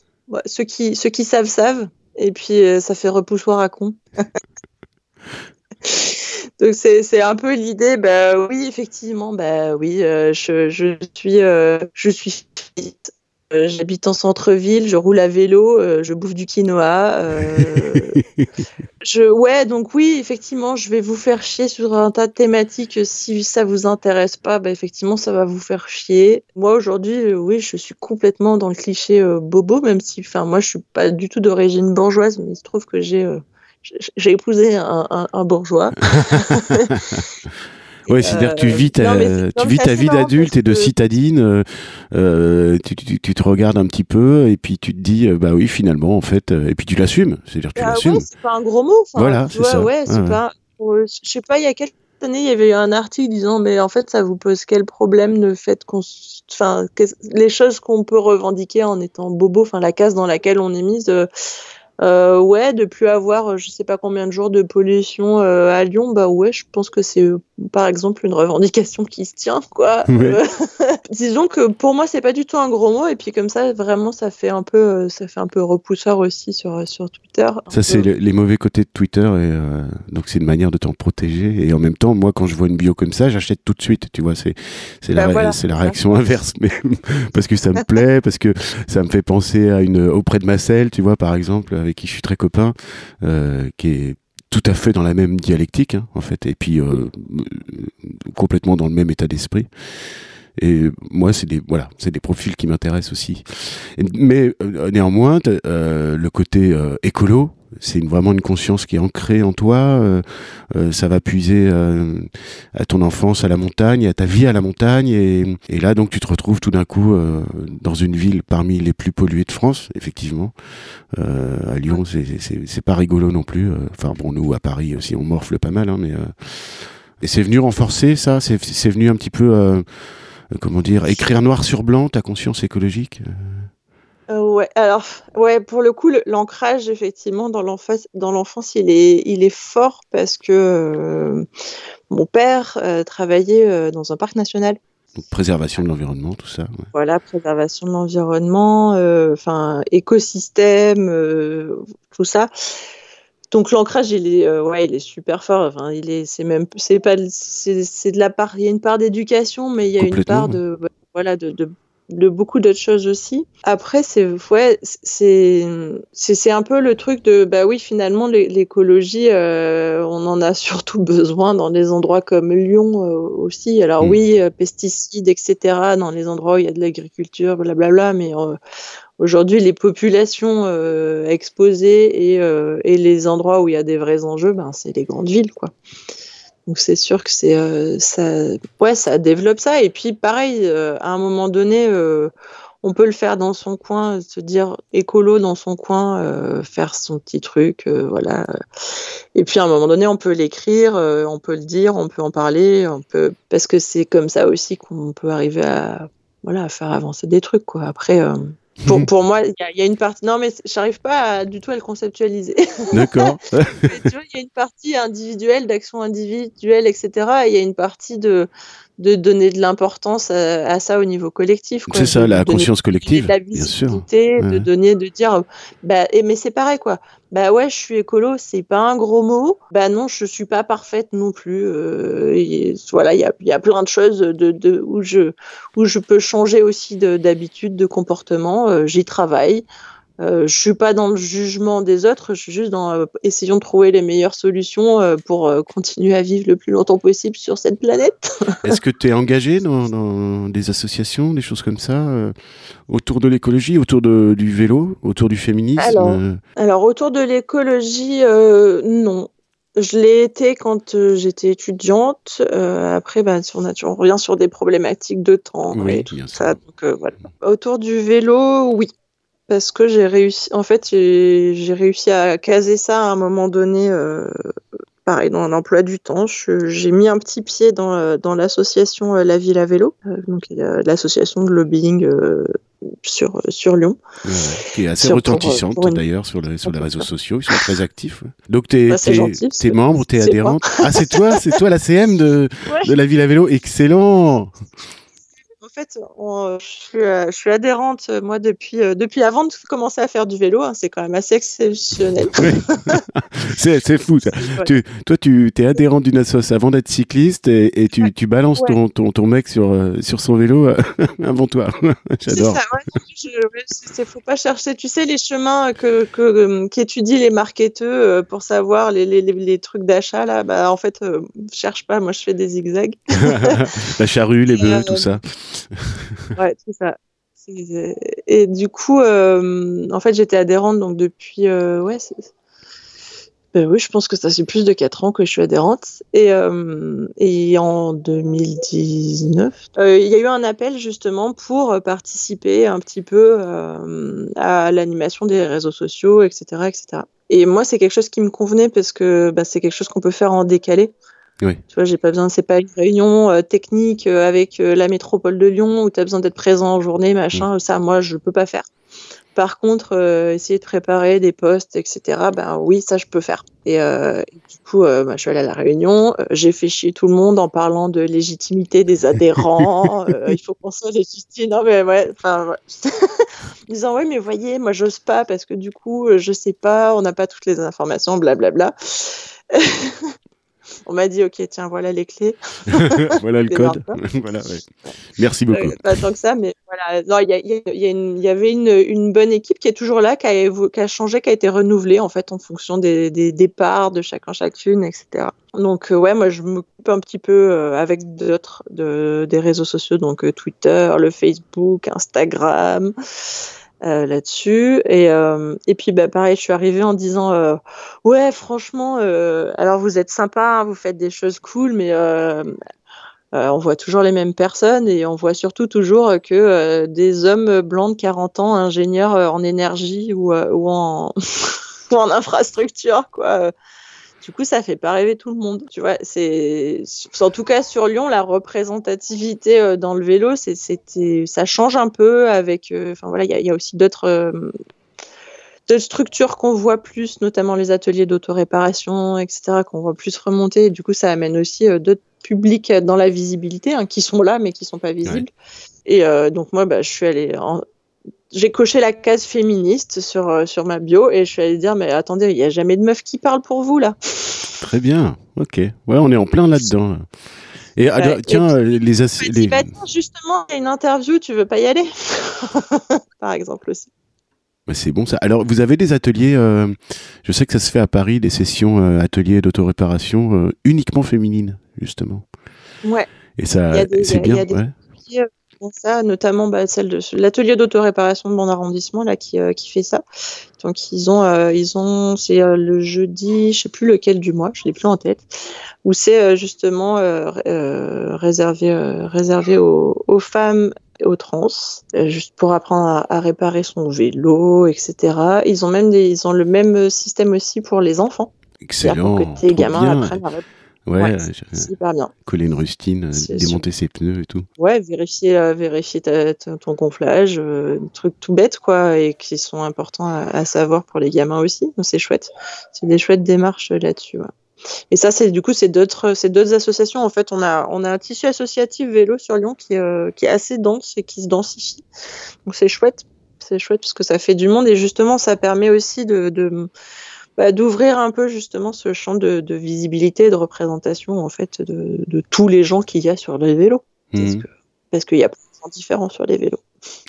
ceux qui ceux qui savent savent et puis ça fait repoussoir à con. Donc c'est un peu l'idée. Bah oui, effectivement, bah oui, euh, je, je, suis euh, je suis euh, J'habite en centre-ville, je roule à vélo, je bouffe du quinoa. je, ouais, donc oui, effectivement, je vais vous faire chier sur un tas de thématiques. Si ça vous intéresse pas, bah effectivement, ça va vous faire chier. Moi aujourd'hui, oui, je suis complètement dans le cliché bobo, même si, enfin, moi, je suis pas du tout d'origine bourgeoise, mais il se trouve que j'ai j'ai épousé un, un, bourgeois. Oui, c'est-à-dire que tu vis ta, tu vis ta vie d'adulte et de citadine, euh, euh, tu, tu, tu, te regardes un petit peu et puis tu te dis, euh, bah oui, finalement, en fait, et puis tu l'assumes. C'est-à-dire tu ah l'assumes. c'est pas un gros mot. Voilà, c'est ça. Ouais, c'est pas, je sais pas, il y a quelques années, il y avait eu un article disant, mais en fait, ça vous pose quel problème le fait qu'on, enfin, les choses qu'on peut revendiquer en étant bobo, enfin, la case dans laquelle on est mise. Euh, ouais, de plus avoir, euh, je sais pas combien de jours de pollution euh, à Lyon, bah ouais, je pense que c'est par exemple une revendication qui se tient, quoi. disons que pour moi c'est pas du tout un gros mot et puis comme ça vraiment ça fait un peu, ça fait un peu repousseur aussi sur sur Twitter. Ça c'est les mauvais côtés de Twitter et donc c'est une manière de t'en protéger et en même temps moi quand je vois une bio comme ça j'achète tout de suite, tu vois c'est c'est la bah, c'est la réaction inverse mais parce que ça me plaît parce que ça me fait penser à une auprès de ma selle, tu vois par exemple avec qui je suis très copain, euh, qui est tout à fait dans la même dialectique, hein, en fait, et puis euh, complètement dans le même état d'esprit. Et moi, c'est des voilà, c'est des profils qui m'intéressent aussi. Mais euh, néanmoins, le côté écolo, c'est vraiment une conscience qui est ancrée en toi. Euh, euh, ça va puiser euh, à ton enfance à la montagne, à ta vie à la montagne. Et, et là, donc, tu te retrouves tout d'un coup dans une ville parmi les plus polluées de France, effectivement. à Lyon, c'est pas rigolo non plus. Enfin, bon, nous, à Paris aussi, on morfle pas mal. Hein, mais, et c'est venu renforcer ça C'est venu un petit peu, comment dire, écrire noir sur blanc ta conscience écologique ouais, alors, ouais, pour le coup, l'ancrage, effectivement, dans l'enfance, dans l'enfance, il est, il est fort parce que mon père travaillait dans un parc national. Donc, préservation de l'environnement, tout ça. Voilà, préservation de l'environnement, enfin, écosystème, tout ça. Donc l'ancrage, il est, euh, ouais, il est super fort. Enfin, il est, c'est même, c'est pas, c'est, de la part, il y a une part d'éducation, mais il y a une part de, voilà, de, de, de beaucoup d'autres choses aussi. Après, c'est, ouais, c'est, c'est, un peu le truc de, bah oui, finalement, l'écologie, euh, on en a surtout besoin dans des endroits comme Lyon euh, aussi. Alors mm. oui, pesticides, etc., dans les endroits où il y a de l'agriculture, blablabla, mais Aujourd'hui, les populations euh, exposées et, euh, et, les endroits où il y a des vrais enjeux, ben, c'est les grandes villes, quoi. Donc c'est sûr que c'est euh, ça, ouais, ça développe ça. Et puis pareil, à un moment donné, on peut le faire dans son coin, se dire écolo dans son coin, faire son petit truc, voilà. Et puis à un moment donné, on peut l'écrire, on peut le dire, on peut en parler, on peut parce que c'est comme ça aussi qu'on peut arriver à voilà à faire avancer des trucs, quoi. Après. Pour, pour moi, il y, y, a une partie. Non, mais j'arrive pas à, du tout à le conceptualiser. D'accord. tu vois, il y a une partie individuelle, d'action individuelle, etc. Et il y a une partie de, de donner de l'importance à, ça au niveau collectif. C'est ça, la conscience collective, la bien sûr. De donner, de dire, bah, et, mais c'est pareil, quoi. Bah ouais, je suis écolo, c'est pas un gros mot. Bah non, je suis pas parfaite non plus. Euh, voilà, il y a, y a, plein de choses de, de, où, je, où je peux changer aussi d'habitude, de, comportement. Euh, j'y travaille. Euh, je suis pas dans le jugement des autres, je suis juste dans euh, essayons de trouver les meilleures solutions euh, pour continuer à vivre le plus longtemps possible sur cette planète. Est-ce que tu es engagé dans, dans, des associations, des choses comme ça, autour de l'écologie, autour de, du vélo, autour du féminisme? Alors, alors, autour de l'écologie, non. Je l'ai été quand j'étais étudiante. après, bah, on, revient sur des problématiques de temps oui, et tout ça. Donc, voilà. Autour du vélo, oui parce que j'ai réussi, en fait, j'ai réussi à caser ça à un moment donné, euh, pareil, dans l'emploi du temps. J'ai mis un petit pied dans, euh, dans l'association euh, La Ville à Vélo, donc l'association de lobbying sur, sur Lyon. qui est assez retentissante d'ailleurs sur, sur les réseaux sociaux, ils sont très actifs. Donc tu es, bah, es, membre, tu es adhérente? Ah, c'est toi, c'est toi la CM de, de La Ville à Vélo, excellent fait, je, suis, euh, je, suis, adhérente, euh, moi, depuis, euh, depuis avant de commencer à faire du vélo. Hein, c'est quand même assez exceptionnel. c'est fou, ça. Tu, toi, tu es adhérente d'une association avant d'être cycliste et, et tu, tu, balances ton, ton, ton, mec sur, sur son vélo avant toi. J'adore. C'est ça, faut pas chercher, tu sais, les chemins que, que, qu'étudient les marketeurs pour savoir les, les, les trucs d'achat, là, bah, en fait, je cherche pas, moi, je fais des zigzags. La charrue, les bœufs, tout ça. ouais, c'est ça. Et du coup, euh, en fait, j'étais adhérente donc depuis. Euh, ouais, ben oui, je pense que ça fait plus de 4 ans que je suis adhérente. Et, euh, et en 2019, il y a eu un appel justement pour participer un petit peu à l'animation des réseaux sociaux, etc. etc. Et moi, c'est quelque chose qui me convenait parce que bah, c'est quelque chose qu'on peut faire en décalé. Oui. Tu vois, j'ai pas besoin, c'est pas une réunion euh, technique euh, avec euh, la métropole de Lyon où tu as besoin d'être présent en journée, machin. Mm. Ça, moi, je peux pas faire. Par contre, essayer de préparer des postes, etc., ben oui, ça, je peux faire. Et, du coup, bah, je suis allée à la réunion, j'ai fait chier tout le monde en parlant de légitimité des adhérents, il faut qu'on soit légitime. Non, mais ouais, enfin, ouais. disant, oui, mais voyez, moi, j'ose pas parce que du coup, je sais pas, on n'a pas toutes les informations, blablabla. Bla, bla. On m'a dit, ok, tiens, voilà les clés. voilà le code. voilà, Merci beaucoup. Euh, pas tant que ça, mais voilà. Il y, avait une, bonne équipe qui est toujours là, qui a, changé, qui a été renouvelée en fait en fonction des, départs de chacun, chacune, etc. Donc euh, ouais, moi je m'occupe un petit peu euh, avec d'autres des réseaux sociaux, donc Twitter, le Facebook, Instagram. Euh, là-dessus. Et, euh, et puis, bah, pareil, je suis arrivée en disant euh, Ouais, franchement, alors vous êtes sympa, hein, vous faites des choses cool, mais on voit toujours les mêmes personnes et on voit surtout toujours que des hommes blancs de 40 ans, ingénieurs en énergie ou, ou, en, ou en infrastructure, quoi Du coup, ça fait pas rêver tout le monde. Tu vois, c'est en tout cas sur Lyon, la représentativité euh, dans le vélo, c'était, ça change un peu avec. Euh, enfin voilà, il y, a aussi d'autres. Euh, d'autres structures qu'on voit plus, notamment les ateliers d'autoréparation, etc., qu'on voit plus remonter. du coup, ça amène aussi d'autres publics dans la visibilité, hein, qui sont là, mais qui sont pas visibles. Et donc, moi, bah, je suis allée en, j'ai coché la case féministe sur, euh, sur ma bio et je suis allée dire mais attendez, il n'y a jamais de meuf qui parle pour vous là. Très bien, ok. Ouais, on est en plein là-dedans. Et tiens, les, les... Bah, justement, il y a une interview, tu veux pas y aller? Par exemple aussi. Bah, c'est bon ça. Alors, vous avez des ateliers, euh, je sais que ça se fait à Paris, des sessions euh, ateliers d'autoréparation uniquement féminines, justement. Ouais. Et ça, c'est bien. ouais ça, notamment bah, celle de l'atelier d'autoréparation de mon arrondissement là qui, euh, qui fait ça. Donc ils ont euh, ils ont c'est euh, le jeudi, je sais plus lequel du mois, je l'ai plus en tête, où c'est justement réservé réservé aux, aux, femmes et aux trans, juste pour apprendre à, réparer son vélo, etc. Ils ont même des, ils ont le même système aussi pour les enfants. Excellent. Que tes gamins apprennent à Ouais, super bien. Coller une rustine, démonter ses pneus et tout. Ouais, vérifier, euh, vérifier ton gonflage, euh, trucs tout bêtes quoi, et qui sont importants à, savoir pour les gamins aussi. Donc c'est chouette. C'est des chouettes démarches là-dessus. Et ça, c'est du coup, c'est d'autres, c'est d'autres associations. En fait, on a, on a un tissu associatif vélo sur Lyon qui, euh, qui est assez dense et qui se densifie. Donc c'est chouette, c'est chouette parce que ça fait du monde et justement, ça permet aussi de, de bah, d'ouvrir un peu justement ce champ de, visibilité, de représentation en fait de, tous les gens qu'il y a sur les vélos. Mhm. Parce qu'il y a plein de différents sur les vélos.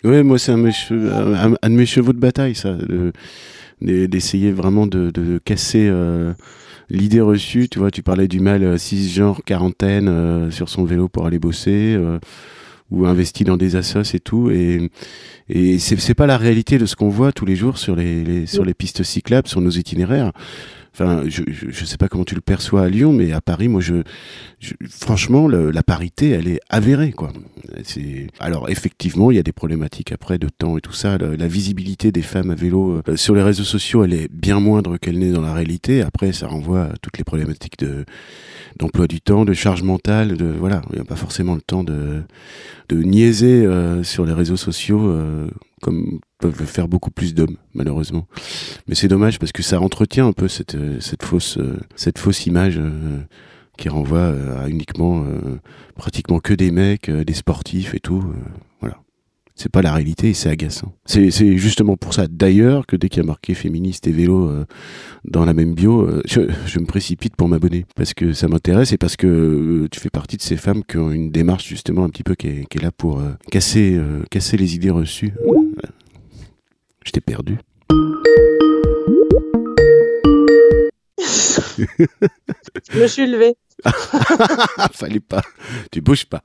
Oui, moi c'est un, un, de mes chevaux de bataille, ça, d'essayer vraiment de, casser euh, l'idée reçue. Tu vois, tu parlais du mal 6 euh, genre quarantaine euh, sur son vélo pour aller bosser ou investi dans des assos et tout. Et, et c'est pas la réalité de ce qu'on voit tous les jours sur les, sur les pistes cyclables, sur nos itinéraires. Enfin, je, je, sais pas comment tu le perçois à Lyon, mais à Paris, moi, je, franchement, la parité, elle est avérée, quoi. C'est alors effectivement, il y a des problématiques après de temps et tout ça. La, visibilité des femmes à vélo euh, sur les réseaux sociaux, elle est bien moindre qu'elle n'est dans la réalité. Après, ça renvoie à toutes les problématiques de d'emploi du temps, de charge mentale, de voilà, il n'y a pas forcément le temps de de niaiser euh, sur les réseaux sociaux. Euh, comme peuvent faire beaucoup plus d'hommes, malheureusement. Mais c'est dommage parce que ça entretient un peu cette, euh, fausse, euh, cette fausse image euh, qui renvoie à uniquement, pratiquement que des mecs, des sportifs et tout. voilà. C'est pas la réalité et c'est agaçant. C'est justement pour ça, d'ailleurs, que dès qu'il y a marqué féministe et vélo dans la même bio, je, me précipite pour m'abonner parce que ça m'intéresse et parce que tu fais partie de ces femmes qui ont une démarche justement un petit peu qui est, là pour casser les idées reçues. Je t'ai perdu. je me suis levé. Fallait pas. Tu bouges pas.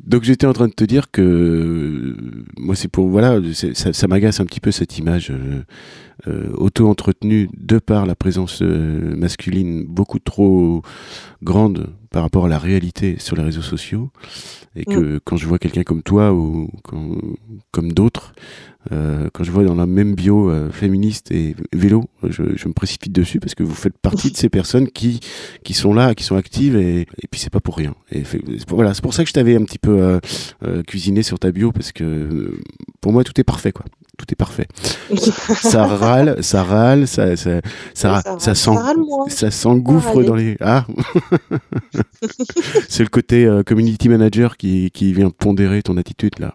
Donc j'étais en train de te dire que moi c'est pour voilà ça, m'agace un petit peu cette image euh, auto-entretenue de par la présence euh, masculine beaucoup trop grande par rapport à la réalité sur les réseaux sociaux et que mm. quand je vois quelqu'un comme toi ou comme d'autres euh, quand je vois dans la même bio euh, féministe et vélo, je, je, me précipite dessus parce que vous faites partie de ces personnes qui qui sont là, qui sont actives et, et puis c'est pas pour rien. Et voilà, c'est pour ça que je t'avais un petit peu euh cuisiné sur ta bio parce que pour moi tout est parfait quoi tout est parfait. ça râle, ça râle, ça, ça, ça, ça, ça s'engouffre dans les. Ah C'est le côté euh, community manager qui, qui vient pondérer ton attitude là,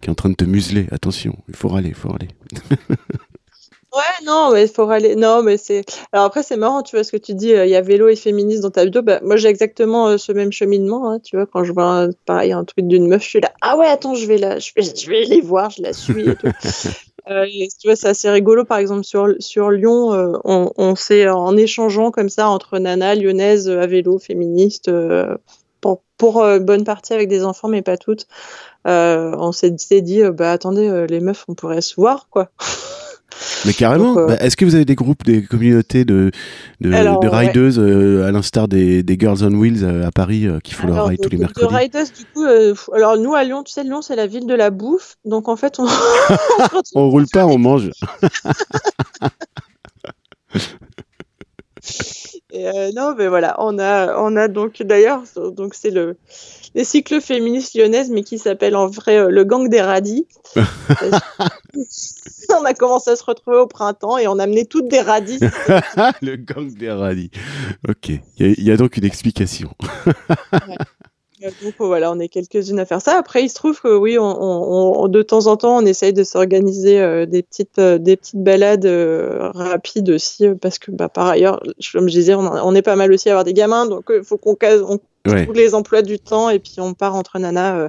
qui est en train de te museler. Attention, il faut râler, il faut râler. Ouais, non, mais il faut râler. Non, mais c'est. Alors après, c'est marrant, tu vois, ce que tu dis, euh, il y a vélo et féministe dans ta vidéo. Bah, moi, j'ai exactement euh, ce même cheminement, hein, tu vois, quand je vois pareil un truc d'une meuf, je suis là, ah ouais, attends, je vais, là, je vais, je vais les voir, je la suis et tout. Euh, tu vois, c'est assez rigolo. Par exemple, sur, sur Lyon, on, on s'est en échangeant comme ça entre nanas lyonnaises à vélo, féministes, pour, pour bonne partie avec des enfants, mais pas toutes. on s'est dit, bah attendez, les meufs, on pourrait se voir, quoi. Mais carrément. Euh, bah, est-ce que vous avez des groupes, des communautés de, de, de rideuses, euh, à l'instar des, des, Girls on Wheels euh, à Paris qui font leur ride tous les mercredis De rideuses, du coup, alors nous à Lyon, tu sais, Lyon c'est la ville de la bouffe, donc en fait on. on roule pas, on mange. Et euh, non, mais voilà, on a, on a donc d'ailleurs, donc c'est le les cycles féministes lyonnaises, mais qui s'appelle en vrai euh, le gang des radis. on a commencé à se retrouver au printemps et on a amené toutes des radis. le gang des radis. Ok, il y, a donc une explication. Donc voilà, on est quelques-unes à faire ça. Après, il se trouve que oui, on, de temps en temps, on essaye de s'organiser euh, des petites euh, des petites balades euh, rapides aussi, parce que bah, par ailleurs, comme je disais, on, est pas mal aussi à avoir des gamins, donc il faut qu'on case on, tous les emplois du temps et puis on part entre nanas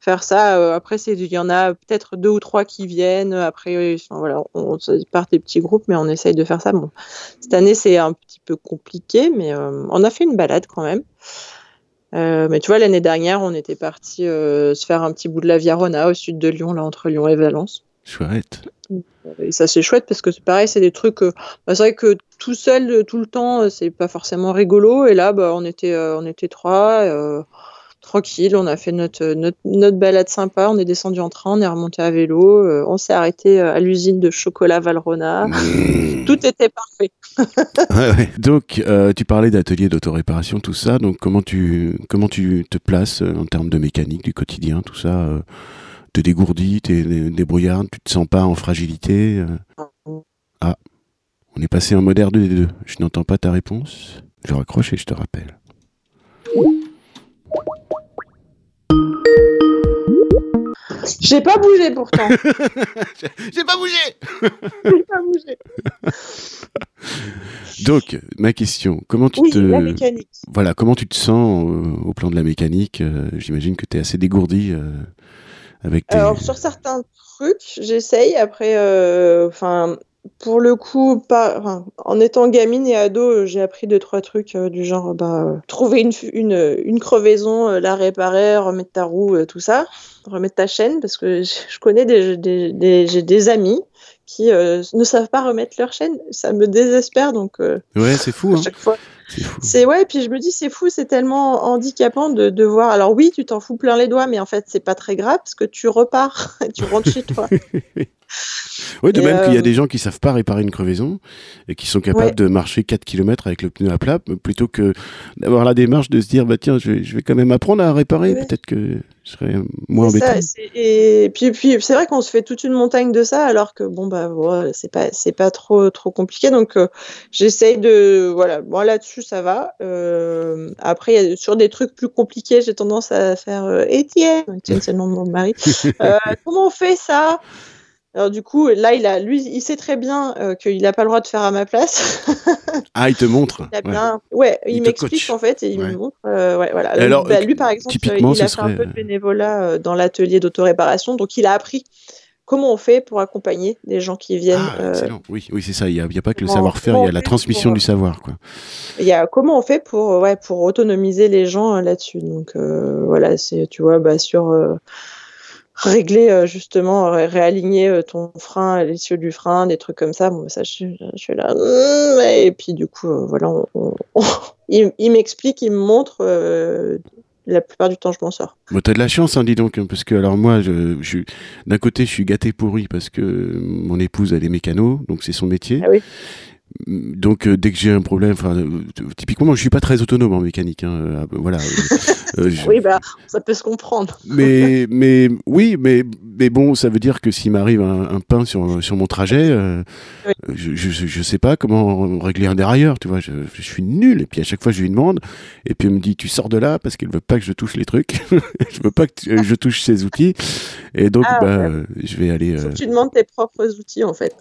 faire ça. après, il y en a peut-être deux ou trois qui viennent. Après, voilà, on, part des petits groupes, mais on essaye de faire ça. Bon, cette année, c'est un petit peu compliqué, mais on a fait une balade quand même. Euh, mais tu vois, l'année dernière, on était parti euh, se faire un petit bout de la Viarona au sud de Lyon, là entre Lyon et Valence. Chouette. Et ça c'est chouette parce que c'est pareil, c'est des trucs. Euh, bah, c'est vrai que tout seul, tout le temps, c'est pas forcément rigolo. Et là, bah, on était, on était trois tranquille, on a fait notre, notre, balade sympa, on est descendu en train, on est remonté à vélo, euh, on s'est arrêté euh, à l'usine de chocolat Valrona. Mmh. Tout était parfait. Donc, euh, tu parlais d'atelier d'autoréparation, tout ça. Donc, comment tu, comment tu te places en termes de mécanique du quotidien, tout ça Te dégourdis, t'es débrouillard, tu te sens pas en fragilité Ah, on est passé en moderne 2 des deux. Je n'entends pas ta réponse. Je raccroche et je te rappelle. J'ai pas bougé pourtant. J'ai pas bougé. J'ai pas bougé. Donc, ma question, comment tu te la mécanique. Voilà, comment tu te sens au, plan de la mécanique euh, J'imagine que tu es assez dégourdi euh, avec tes... Alors sur certains trucs, j'essaye après euh, enfin pour le coup, pas, en étant gamine et ado, j'ai appris deux trois trucs du genre bah, trouver une, une, une crevaison, la réparer, remettre ta roue, tout ça remettre ta chaîne parce que je connais des, des, j'ai des amis qui euh, ne savent pas remettre leur chaîne. Ça me désespère donc. Euh, ouais, c'est fou. À hein. chaque fois. C'est ouais, puis je me dis c'est fou, c'est tellement handicapant de, de voir. Alors oui, tu t'en fous plein les doigts, mais en fait c'est pas très grave parce que tu repars, tu rentres chez toi. Oui, de même qu'il y a euh, des gens qui savent pas réparer une crevaison et qui sont capables de marcher 4 km avec le pneu à plat plutôt que d'avoir la démarche de se dire bah tiens, je vais, je vais quand même apprendre à réparer, peut-être que je serais moins embêté. et puis, puis c'est vrai qu'on se fait toute une montagne de ça alors que bon bah voilà, c'est pas c'est pas trop trop compliqué donc euh, j'essaye de voilà, moi là-dessus ça va. Euh, après sur des trucs plus compliqués, j'ai tendance à faire Étienne, Étienne c'est le nom de mon mari. comment on fait ça? Alors du coup, là, il a, lui, il sait très bien euh, qu'il n'a pas le droit de faire à ma place. ah, il te montre. Il bien... Ouais, il, m'explique en fait et il me montre. Euh, ouais, voilà. Alors, bah, lui, par exemple, il a fait un peu de bénévolat euh, dans l'atelier d'autoréparation, donc il a appris comment on fait pour accompagner des gens qui viennent. Ah, excellent. Oui, oui, c'est ça. Il n'y a, pas que le savoir-faire, il y a la transmission du savoir, quoi. Il y a comment on fait pour, ouais, pour autonomiser les gens là-dessus. Donc voilà, c'est, tu vois, bah, sur régler euh, justement, réaligner euh, ton frein, l'essieu du frein, des trucs comme ça. Bon, ça, je, suis là. Mmh, et puis du coup, euh, voilà, il, m'explique, il me montre. la plupart du temps, je m'en sors. Bon, t'as de la chance, hein, dis donc, hein, parce que alors moi, je, je d'un côté, je suis gâté pourri parce que mon épouse elle est mécano, donc c'est son métier. Ah oui donc euh, dès que j'ai un problème, euh, typiquement moi je suis pas très autonome en mécanique, hein, euh, voilà. Oui bah ça peut se comprendre. mais mais oui mais mais bon ça veut dire que s'il m'arrive un, pain sur sur mon trajet, je, je, je sais pas comment régler un dérailleur, tu vois, je, je, suis nul et puis à chaque fois je lui demande et puis elle me dit tu sors de là parce qu'elle veut pas que je touche les trucs, je veux pas que je touche ses outils et donc ah, bah je vais aller. tu demandes tes propres outils en fait.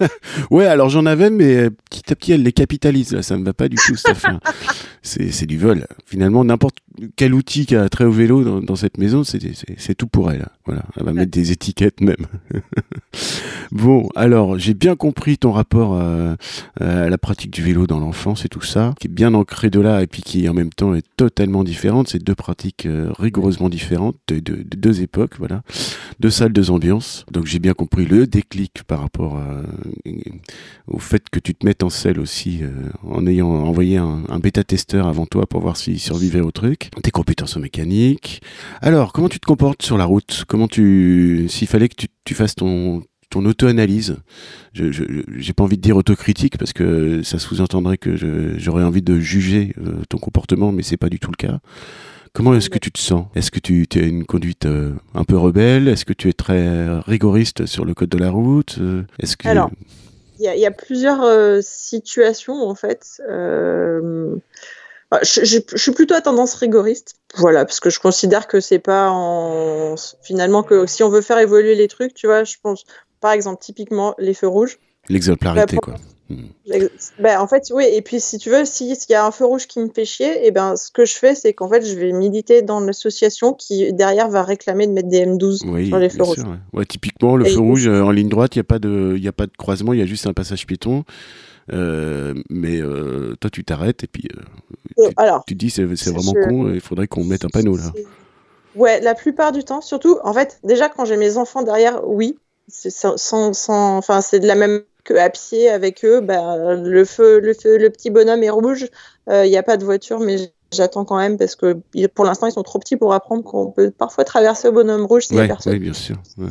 ouais alors j'en avais mais petit à petit, elle les capitalise. Là, ça me va pas du tout, cette C'est du vol. Finalement, n'importe quel outil qui a trait au vélo dans, cette maison, c'est tout pour elle. Voilà, elle va mettre des étiquettes même. bon, alors, j'ai bien compris ton rapport à, la pratique du vélo dans l'enfance et tout ça, qui est bien ancré de là et puis qui en même temps est totalement différente. C'est deux pratiques euh, rigoureusement différentes de, deux époques, voilà, deux salles, deux ambiances. Donc j'ai bien compris le déclic par rapport au fait que tu te mettes en selle aussi euh, en ayant envoyé un, bêta-testeur avant toi pour voir s'il survivait au truc. Tes compétences en mécanique. Alors, comment tu te comportes sur la route? Comment tu, s'il fallait que tu, fasses ton, auto-analyse? Je j'ai pas envie de dire autocritique parce que ça sous-entendrait que j'aurais envie de juger euh, ton comportement, mais c'est pas du tout le cas. Comment est-ce que tu te sens? Est-ce que tu, as une conduite euh, un peu rebelle? Est-ce que tu es très rigoriste sur le code de la route? Est-ce que alors il y, a plusieurs situations en fait. Bah, je, je, je, suis plutôt à tendance rigoriste, voilà, parce que je considère que c'est pas en finalement que si on veut faire évoluer les trucs, tu vois, je pense, par exemple, typiquement les feux rouges. L'exemplarité, bah, quoi. Hmm. Ben, en fait, oui, et puis si tu veux, s'il y a un feu rouge qui me fait chier, et eh ben, ce que je fais, c'est qu'en fait, je vais militer dans l'association qui, derrière, va réclamer de mettre des M12 sur les feux rouges. ouais. typiquement, le feu rouge, euh, en ligne droite, il n'y a, pas de, a pas de croisement, il y a juste un passage piéton. Euh, mais euh, toi, tu t'arrêtes et puis euh, tu, alors, tu dis c'est vraiment con, il faudrait qu'on mette un panneau là. Ouais, la plupart du temps, surtout, en fait, déjà quand j'ai mes enfants derrière, oui, c'est sans, sans, enfin, c'est de la même que à pied avec eux. Bah, le feu, le feu, le petit bonhomme est rouge. Il n'y a pas de voiture, mais j'attends quand même parce que pour l'instant ils sont trop petits pour apprendre qu'on peut parfois traverser au bonhomme rouge si ouais, personne. Oui, bien sûr. Ouais.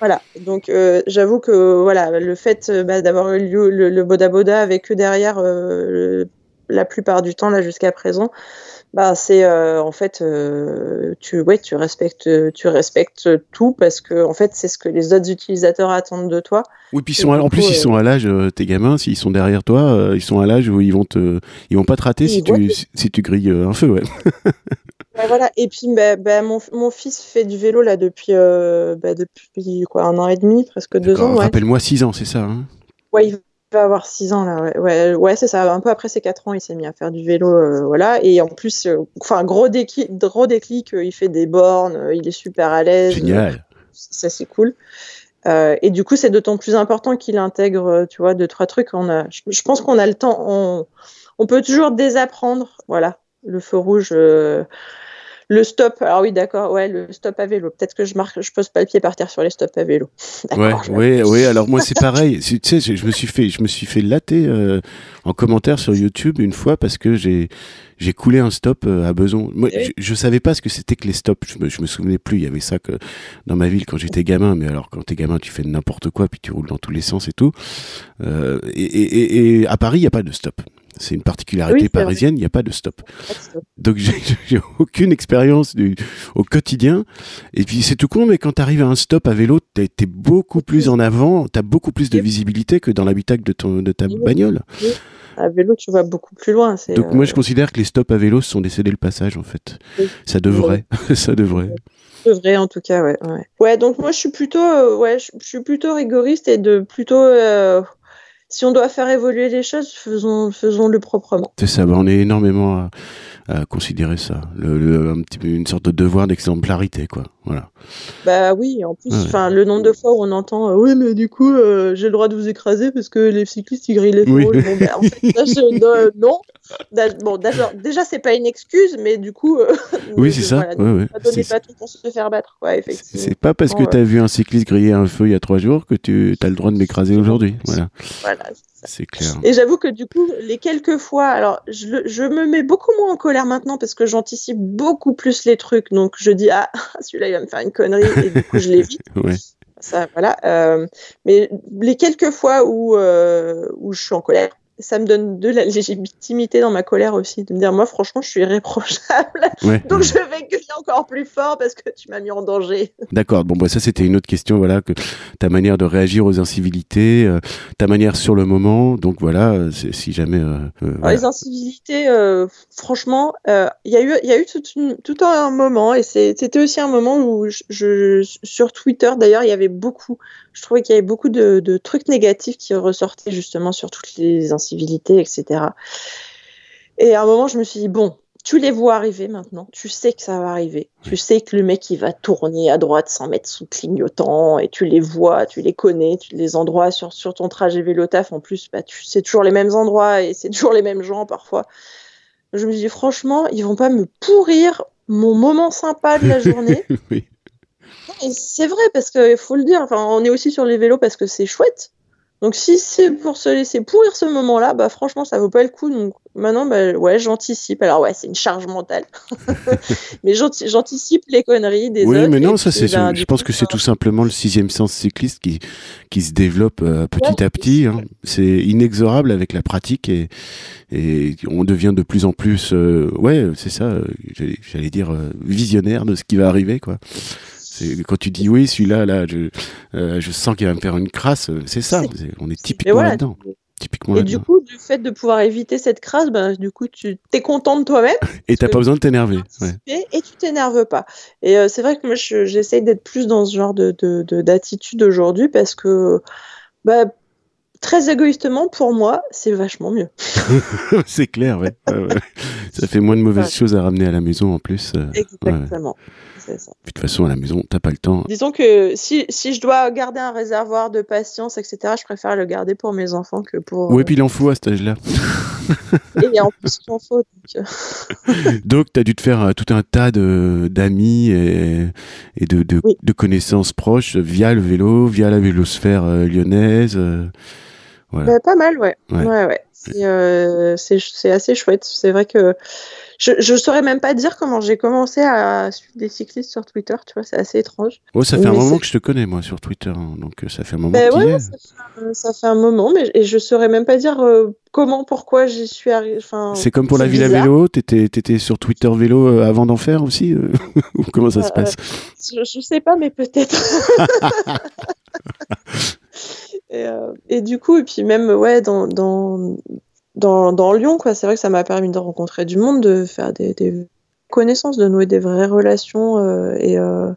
Voilà, donc euh, j'avoue que voilà, le fait euh, bah, d'avoir eu le, le, le, Boda Boda avec eux derrière euh, la plupart du temps là jusqu'à présent, bah c'est en fait tu ouais tu respectes tu respectes tout parce que en fait c'est ce que les autres utilisateurs attendent de toi. Oui puis ils sont en plus ils sont à l'âge tes gamins s'ils sont derrière toi ils sont à l'âge où ils vont te ils vont pas te rater si tu si tu grilles un feu ouais. voilà. Et puis, bah, bah, mon, mon, fils fait du vélo là depuis, euh, bah, depuis quoi, un an et demi, presque deux ans. Rappelle-moi six ans, c'est ça hein? Ouais, il va avoir six ans là. Ouais, ouais, c'est ça. Un peu après ses quatre ans, il s'est mis à faire du vélo, euh, voilà. Et en plus, euh, enfin, gros déclic, gros déclic, il fait des bornes, il est super à l'aise. Génial. ça c'est cool. et du coup, c'est d'autant plus important qu'il intègre, tu vois, deux trois trucs. On a, je, pense qu'on a le temps. On, on peut toujours désapprendre, voilà, le feu rouge. Le stop, alors oui, d'accord, ouais, le stop à vélo. Peut-être que je marque, je pose pas le pied par terre sur les stops à vélo. Ouais, ouais, ouais. Alors moi, c'est pareil. Tu sais, je me suis fait, je me suis fait latter euh, en commentaire sur YouTube une fois parce que j'ai j'ai coulé un stop euh, à besoin. Moi, je, je, savais pas ce que c'était que les stops. Je me, je me souvenais plus. Il y avait ça que dans ma ville quand j'étais gamin. Mais alors, quand t'es gamin, tu fais n'importe quoi, puis tu roules dans tous les sens et tout. Euh, et, et, et, à Paris, il y a pas de stop. C'est une particularité parisienne, il n'y a pas de stop. Donc j'ai aucune expérience au quotidien. Et puis c'est tout con, mais quand tu arrives à un stop à vélo, tu es, beaucoup plus en avant, tu as beaucoup plus de visibilité que dans l'habitacle de, ton, de ta bagnole. À vélo, tu vas beaucoup plus loin. Donc moi je euh, considère que les stops à vélo sont décédés le passage en fait. Ça devrait, ça devrait. devrait en tout cas, ouais. Ouais, donc moi je suis plutôt, euh, ouais, je, suis plutôt rigoriste et de plutôt... Euh, si on doit faire évoluer les choses, faisons, faisons-le proprement. C'est ça, bah, on est énormément à, à considérer ça, le, le, un petit peu une sorte de devoir d'exemplarité, quoi. Voilà. Bah oui, en plus, enfin, le nombre de fois où on entend, euh, oui, mais du coup, euh, j'ai le droit de vous écraser parce que les cyclistes ils grillent les oui. Bon, ben, en fait, là, je, euh, non. Bon, déjà, c'est pas une excuse, mais du coup, euh, oui, c'est ça. Voilà, ouais, ouais. pas tout pour se faire battre. C'est pas parce que tu as vu un cycliste griller un feu il y a trois jours que tu as le droit de m'écraser aujourd'hui. Voilà. Voilà. C'est clair. Et j'avoue que du coup, les quelques fois, alors je, je, me mets beaucoup moins en colère maintenant parce que j'anticipe beaucoup plus les trucs. Donc je dis ah celui-là il va me faire une connerie et du coup je l'évite. ouais. Ça voilà. Euh, mais les quelques fois où euh, où je suis en colère, ça me donne de la légitimité dans ma colère aussi, de me dire moi franchement je suis irréprochable, ouais, donc je vais gueuler encore plus fort parce que tu m'as mis en danger. D'accord, bon bah ça c'était une autre question, voilà, que ta manière de réagir aux incivilités, euh, ta manière sur le moment, donc voilà, euh, si jamais... Euh, voilà. Les incivilités, euh, franchement, il euh, y a eu, y a eu tout, une, tout, un moment, et c'était aussi un moment où je, je sur Twitter d'ailleurs, il y avait beaucoup, je trouvais qu'il y avait beaucoup de, de trucs négatifs qui ressortaient justement sur toutes les incivilités etc. Et à un moment, je me suis dit, bon, tu les vois arriver maintenant, tu sais que ça va arriver, tu sais que le mec il va tourner à droite sans mettre sous clignotant et tu les vois, tu les connais, tu les endroits sur, sur ton trajet vélo taf en plus, bah, tu sais toujours les mêmes endroits et c'est toujours les mêmes gens parfois. Je me dis franchement, ils vont pas me pourrir mon moment sympa de la journée. oui. C'est vrai parce qu'il faut le dire, enfin, on est aussi sur les vélos parce que c'est chouette, Donc si c'est pour se laisser pourrir ce moment-là, bah franchement ça vaut pas le coup. Donc maintenant, bah, ouais, j'anticipe. Alors ouais, c'est une charge mentale, mais j'anticipe les conneries des oui, autres. Oui, mais non, ça c'est. Je pense que c'est tout simplement le sixième sens cycliste qui qui se développe euh, petit à petit. Hein. C'est inexorable avec la pratique et et on devient de plus en plus, euh, ouais, c'est ça. Euh, j'allais dire visionnaire de ce qui va arriver, quoi. Quand tu dis oui, celui-là, là, je, euh, je sens qu'il va me faire une crasse, euh, c'est ça. on est typiquement là-dedans. Typiquement et du coup, du fait de pouvoir éviter cette crasse, ben, du coup, tu es content de toi-même. Et t'as pas besoin de t'énerver. Et tu t'énerves pas. Et euh, c'est vrai que moi, j'essaye d'être plus dans ce genre de, d'attitude aujourd'hui parce que, bah, très égoïstement, pour moi, c'est vachement mieux. c'est clair, ouais. Ça fait moins de mauvaises choses à ramener à la maison en plus. Exactement de toute façon, à la maison, t'as pas le temps. Disons que si, si, je dois garder un réservoir de patience, etc., je préfère le garder pour mes enfants que pour. Oui, puis il en faut à cet âge-là. et en plus, il en faut. Donc, euh. donc tu as dû te faire euh, tout un tas d'amis et, et de, de, de, connaissances proches via le vélo, via la vélosphère euh, lyonnaise. Voilà. Bah, pas mal, ouais. ouais. ouais, ouais. C'est assez chouette. C'est vrai que je ne saurais même pas dire comment j'ai commencé à suivre des cyclistes sur Twitter, tu vois, c'est assez étrange. Oh, ça fait un moment que je te connais, moi, sur Twitter, hein, donc euh, ça fait un moment ben ouais, ça, fait, ça, fait un moment, mais et je saurais même pas dire euh, comment, pourquoi j'y suis arrivé. C'est comme pour la ville à vélo, tu étais, sur Twitter vélo euh, avant d'en faire aussi Ou comment ça se passe? je, je sais pas, mais peut-être. Et, et, du coup, et puis même, ouais, dans, dans, dans, dans Lyon, quoi. C'est vrai que ça m'a permis de rencontrer du monde, de faire des, des connaissances, de nouer des vraies relations. Euh, et euh,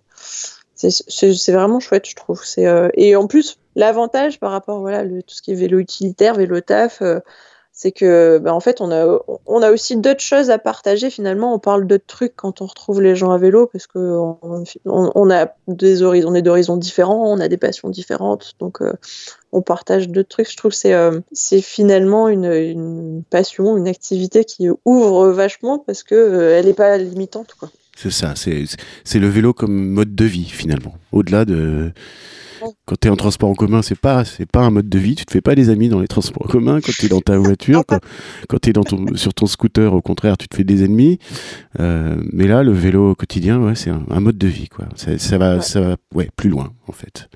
c'est vraiment chouette, je trouve. Euh, et en plus, l'avantage par rapport, voilà, tout ce qui est vélo utilitaire, vélo taf, euh, c'est que bah, en fait on a on a aussi d'autres choses à partager finalement. On parle d'autres trucs quand on retrouve les gens à vélo parce que on, a des horizons on est d'horizons différents on a des passions différentes donc euh, on partage d'autres trucs. Je trouve c'est euh, c'est finalement une, passion une activité qui ouvre vachement parce que euh, elle est pas limitante quoi. C'est ça c'est le vélo comme mode de vie finalement. Au-delà de quand tu es en transport en commun, c'est pas c'est pas un mode de vie. Tu te fais pas des amis dans les transports en commun. Quand tu es dans ta voiture, quand, quand tu es dans ton, sur ton scooter, au contraire, tu te fais des ennemis. Euh, mais là, le vélo au quotidien, ouais, c'est un, mode de vie. Quoi. Ça, ça va, ça va ouais, plus loin, en fait.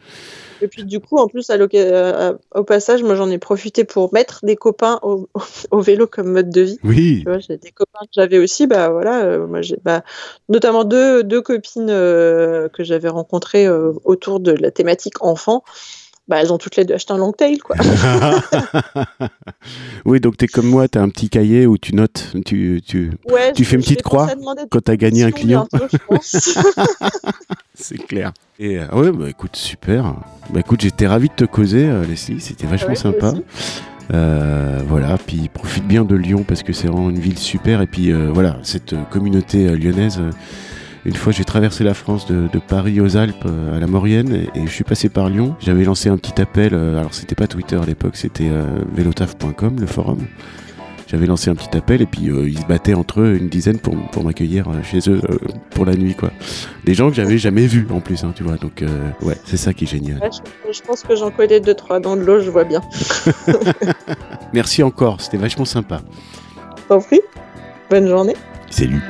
Et puis du coup, en plus, à euh, au passage, moi j'en ai profité pour mettre des copains au, au vélo comme mode de vie. Oui. J'ai des copains que j'avais aussi, bah voilà, euh, moi j'ai bah, notamment deux, deux copines euh, que j'avais rencontrées autour de la thématique enfant. Bah, elles ont toutes les deux acheté un long tail, quoi. oui, donc tu es comme moi, tu as un petit cahier où tu notes, tu, tu, tu fais une petite croix quand tu as gagné un client. C'est clair. Et euh, ouais, bah écoute, super. Bah écoute, j'étais ravi de te causer, euh, Leslie, c'était vachement sympa. Euh, voilà, puis profite bien de Lyon parce que c'est vraiment une ville super. Et puis voilà, cette communauté lyonnaise une fois, j'ai traversé la France de, Paris aux Alpes euh, à la Maurienne et, je suis passé par Lyon. J'avais lancé un petit appel. Euh, alors, c'était pas Twitter à l'époque, c'était euh, velotaf.com, le forum. J'avais lancé un petit appel et puis ils se battaient entre eux une dizaine pour, pour m'accueillir chez eux pour la nuit, quoi. Des gens que j'avais jamais vus en plus, hein, tu vois. Donc, ouais, c'est ça qui est génial. je, pense que j'en connais deux, trois dans de l'eau, je vois bien. Merci encore, c'était vachement sympa. T'en prie. Bonne journée. Salut.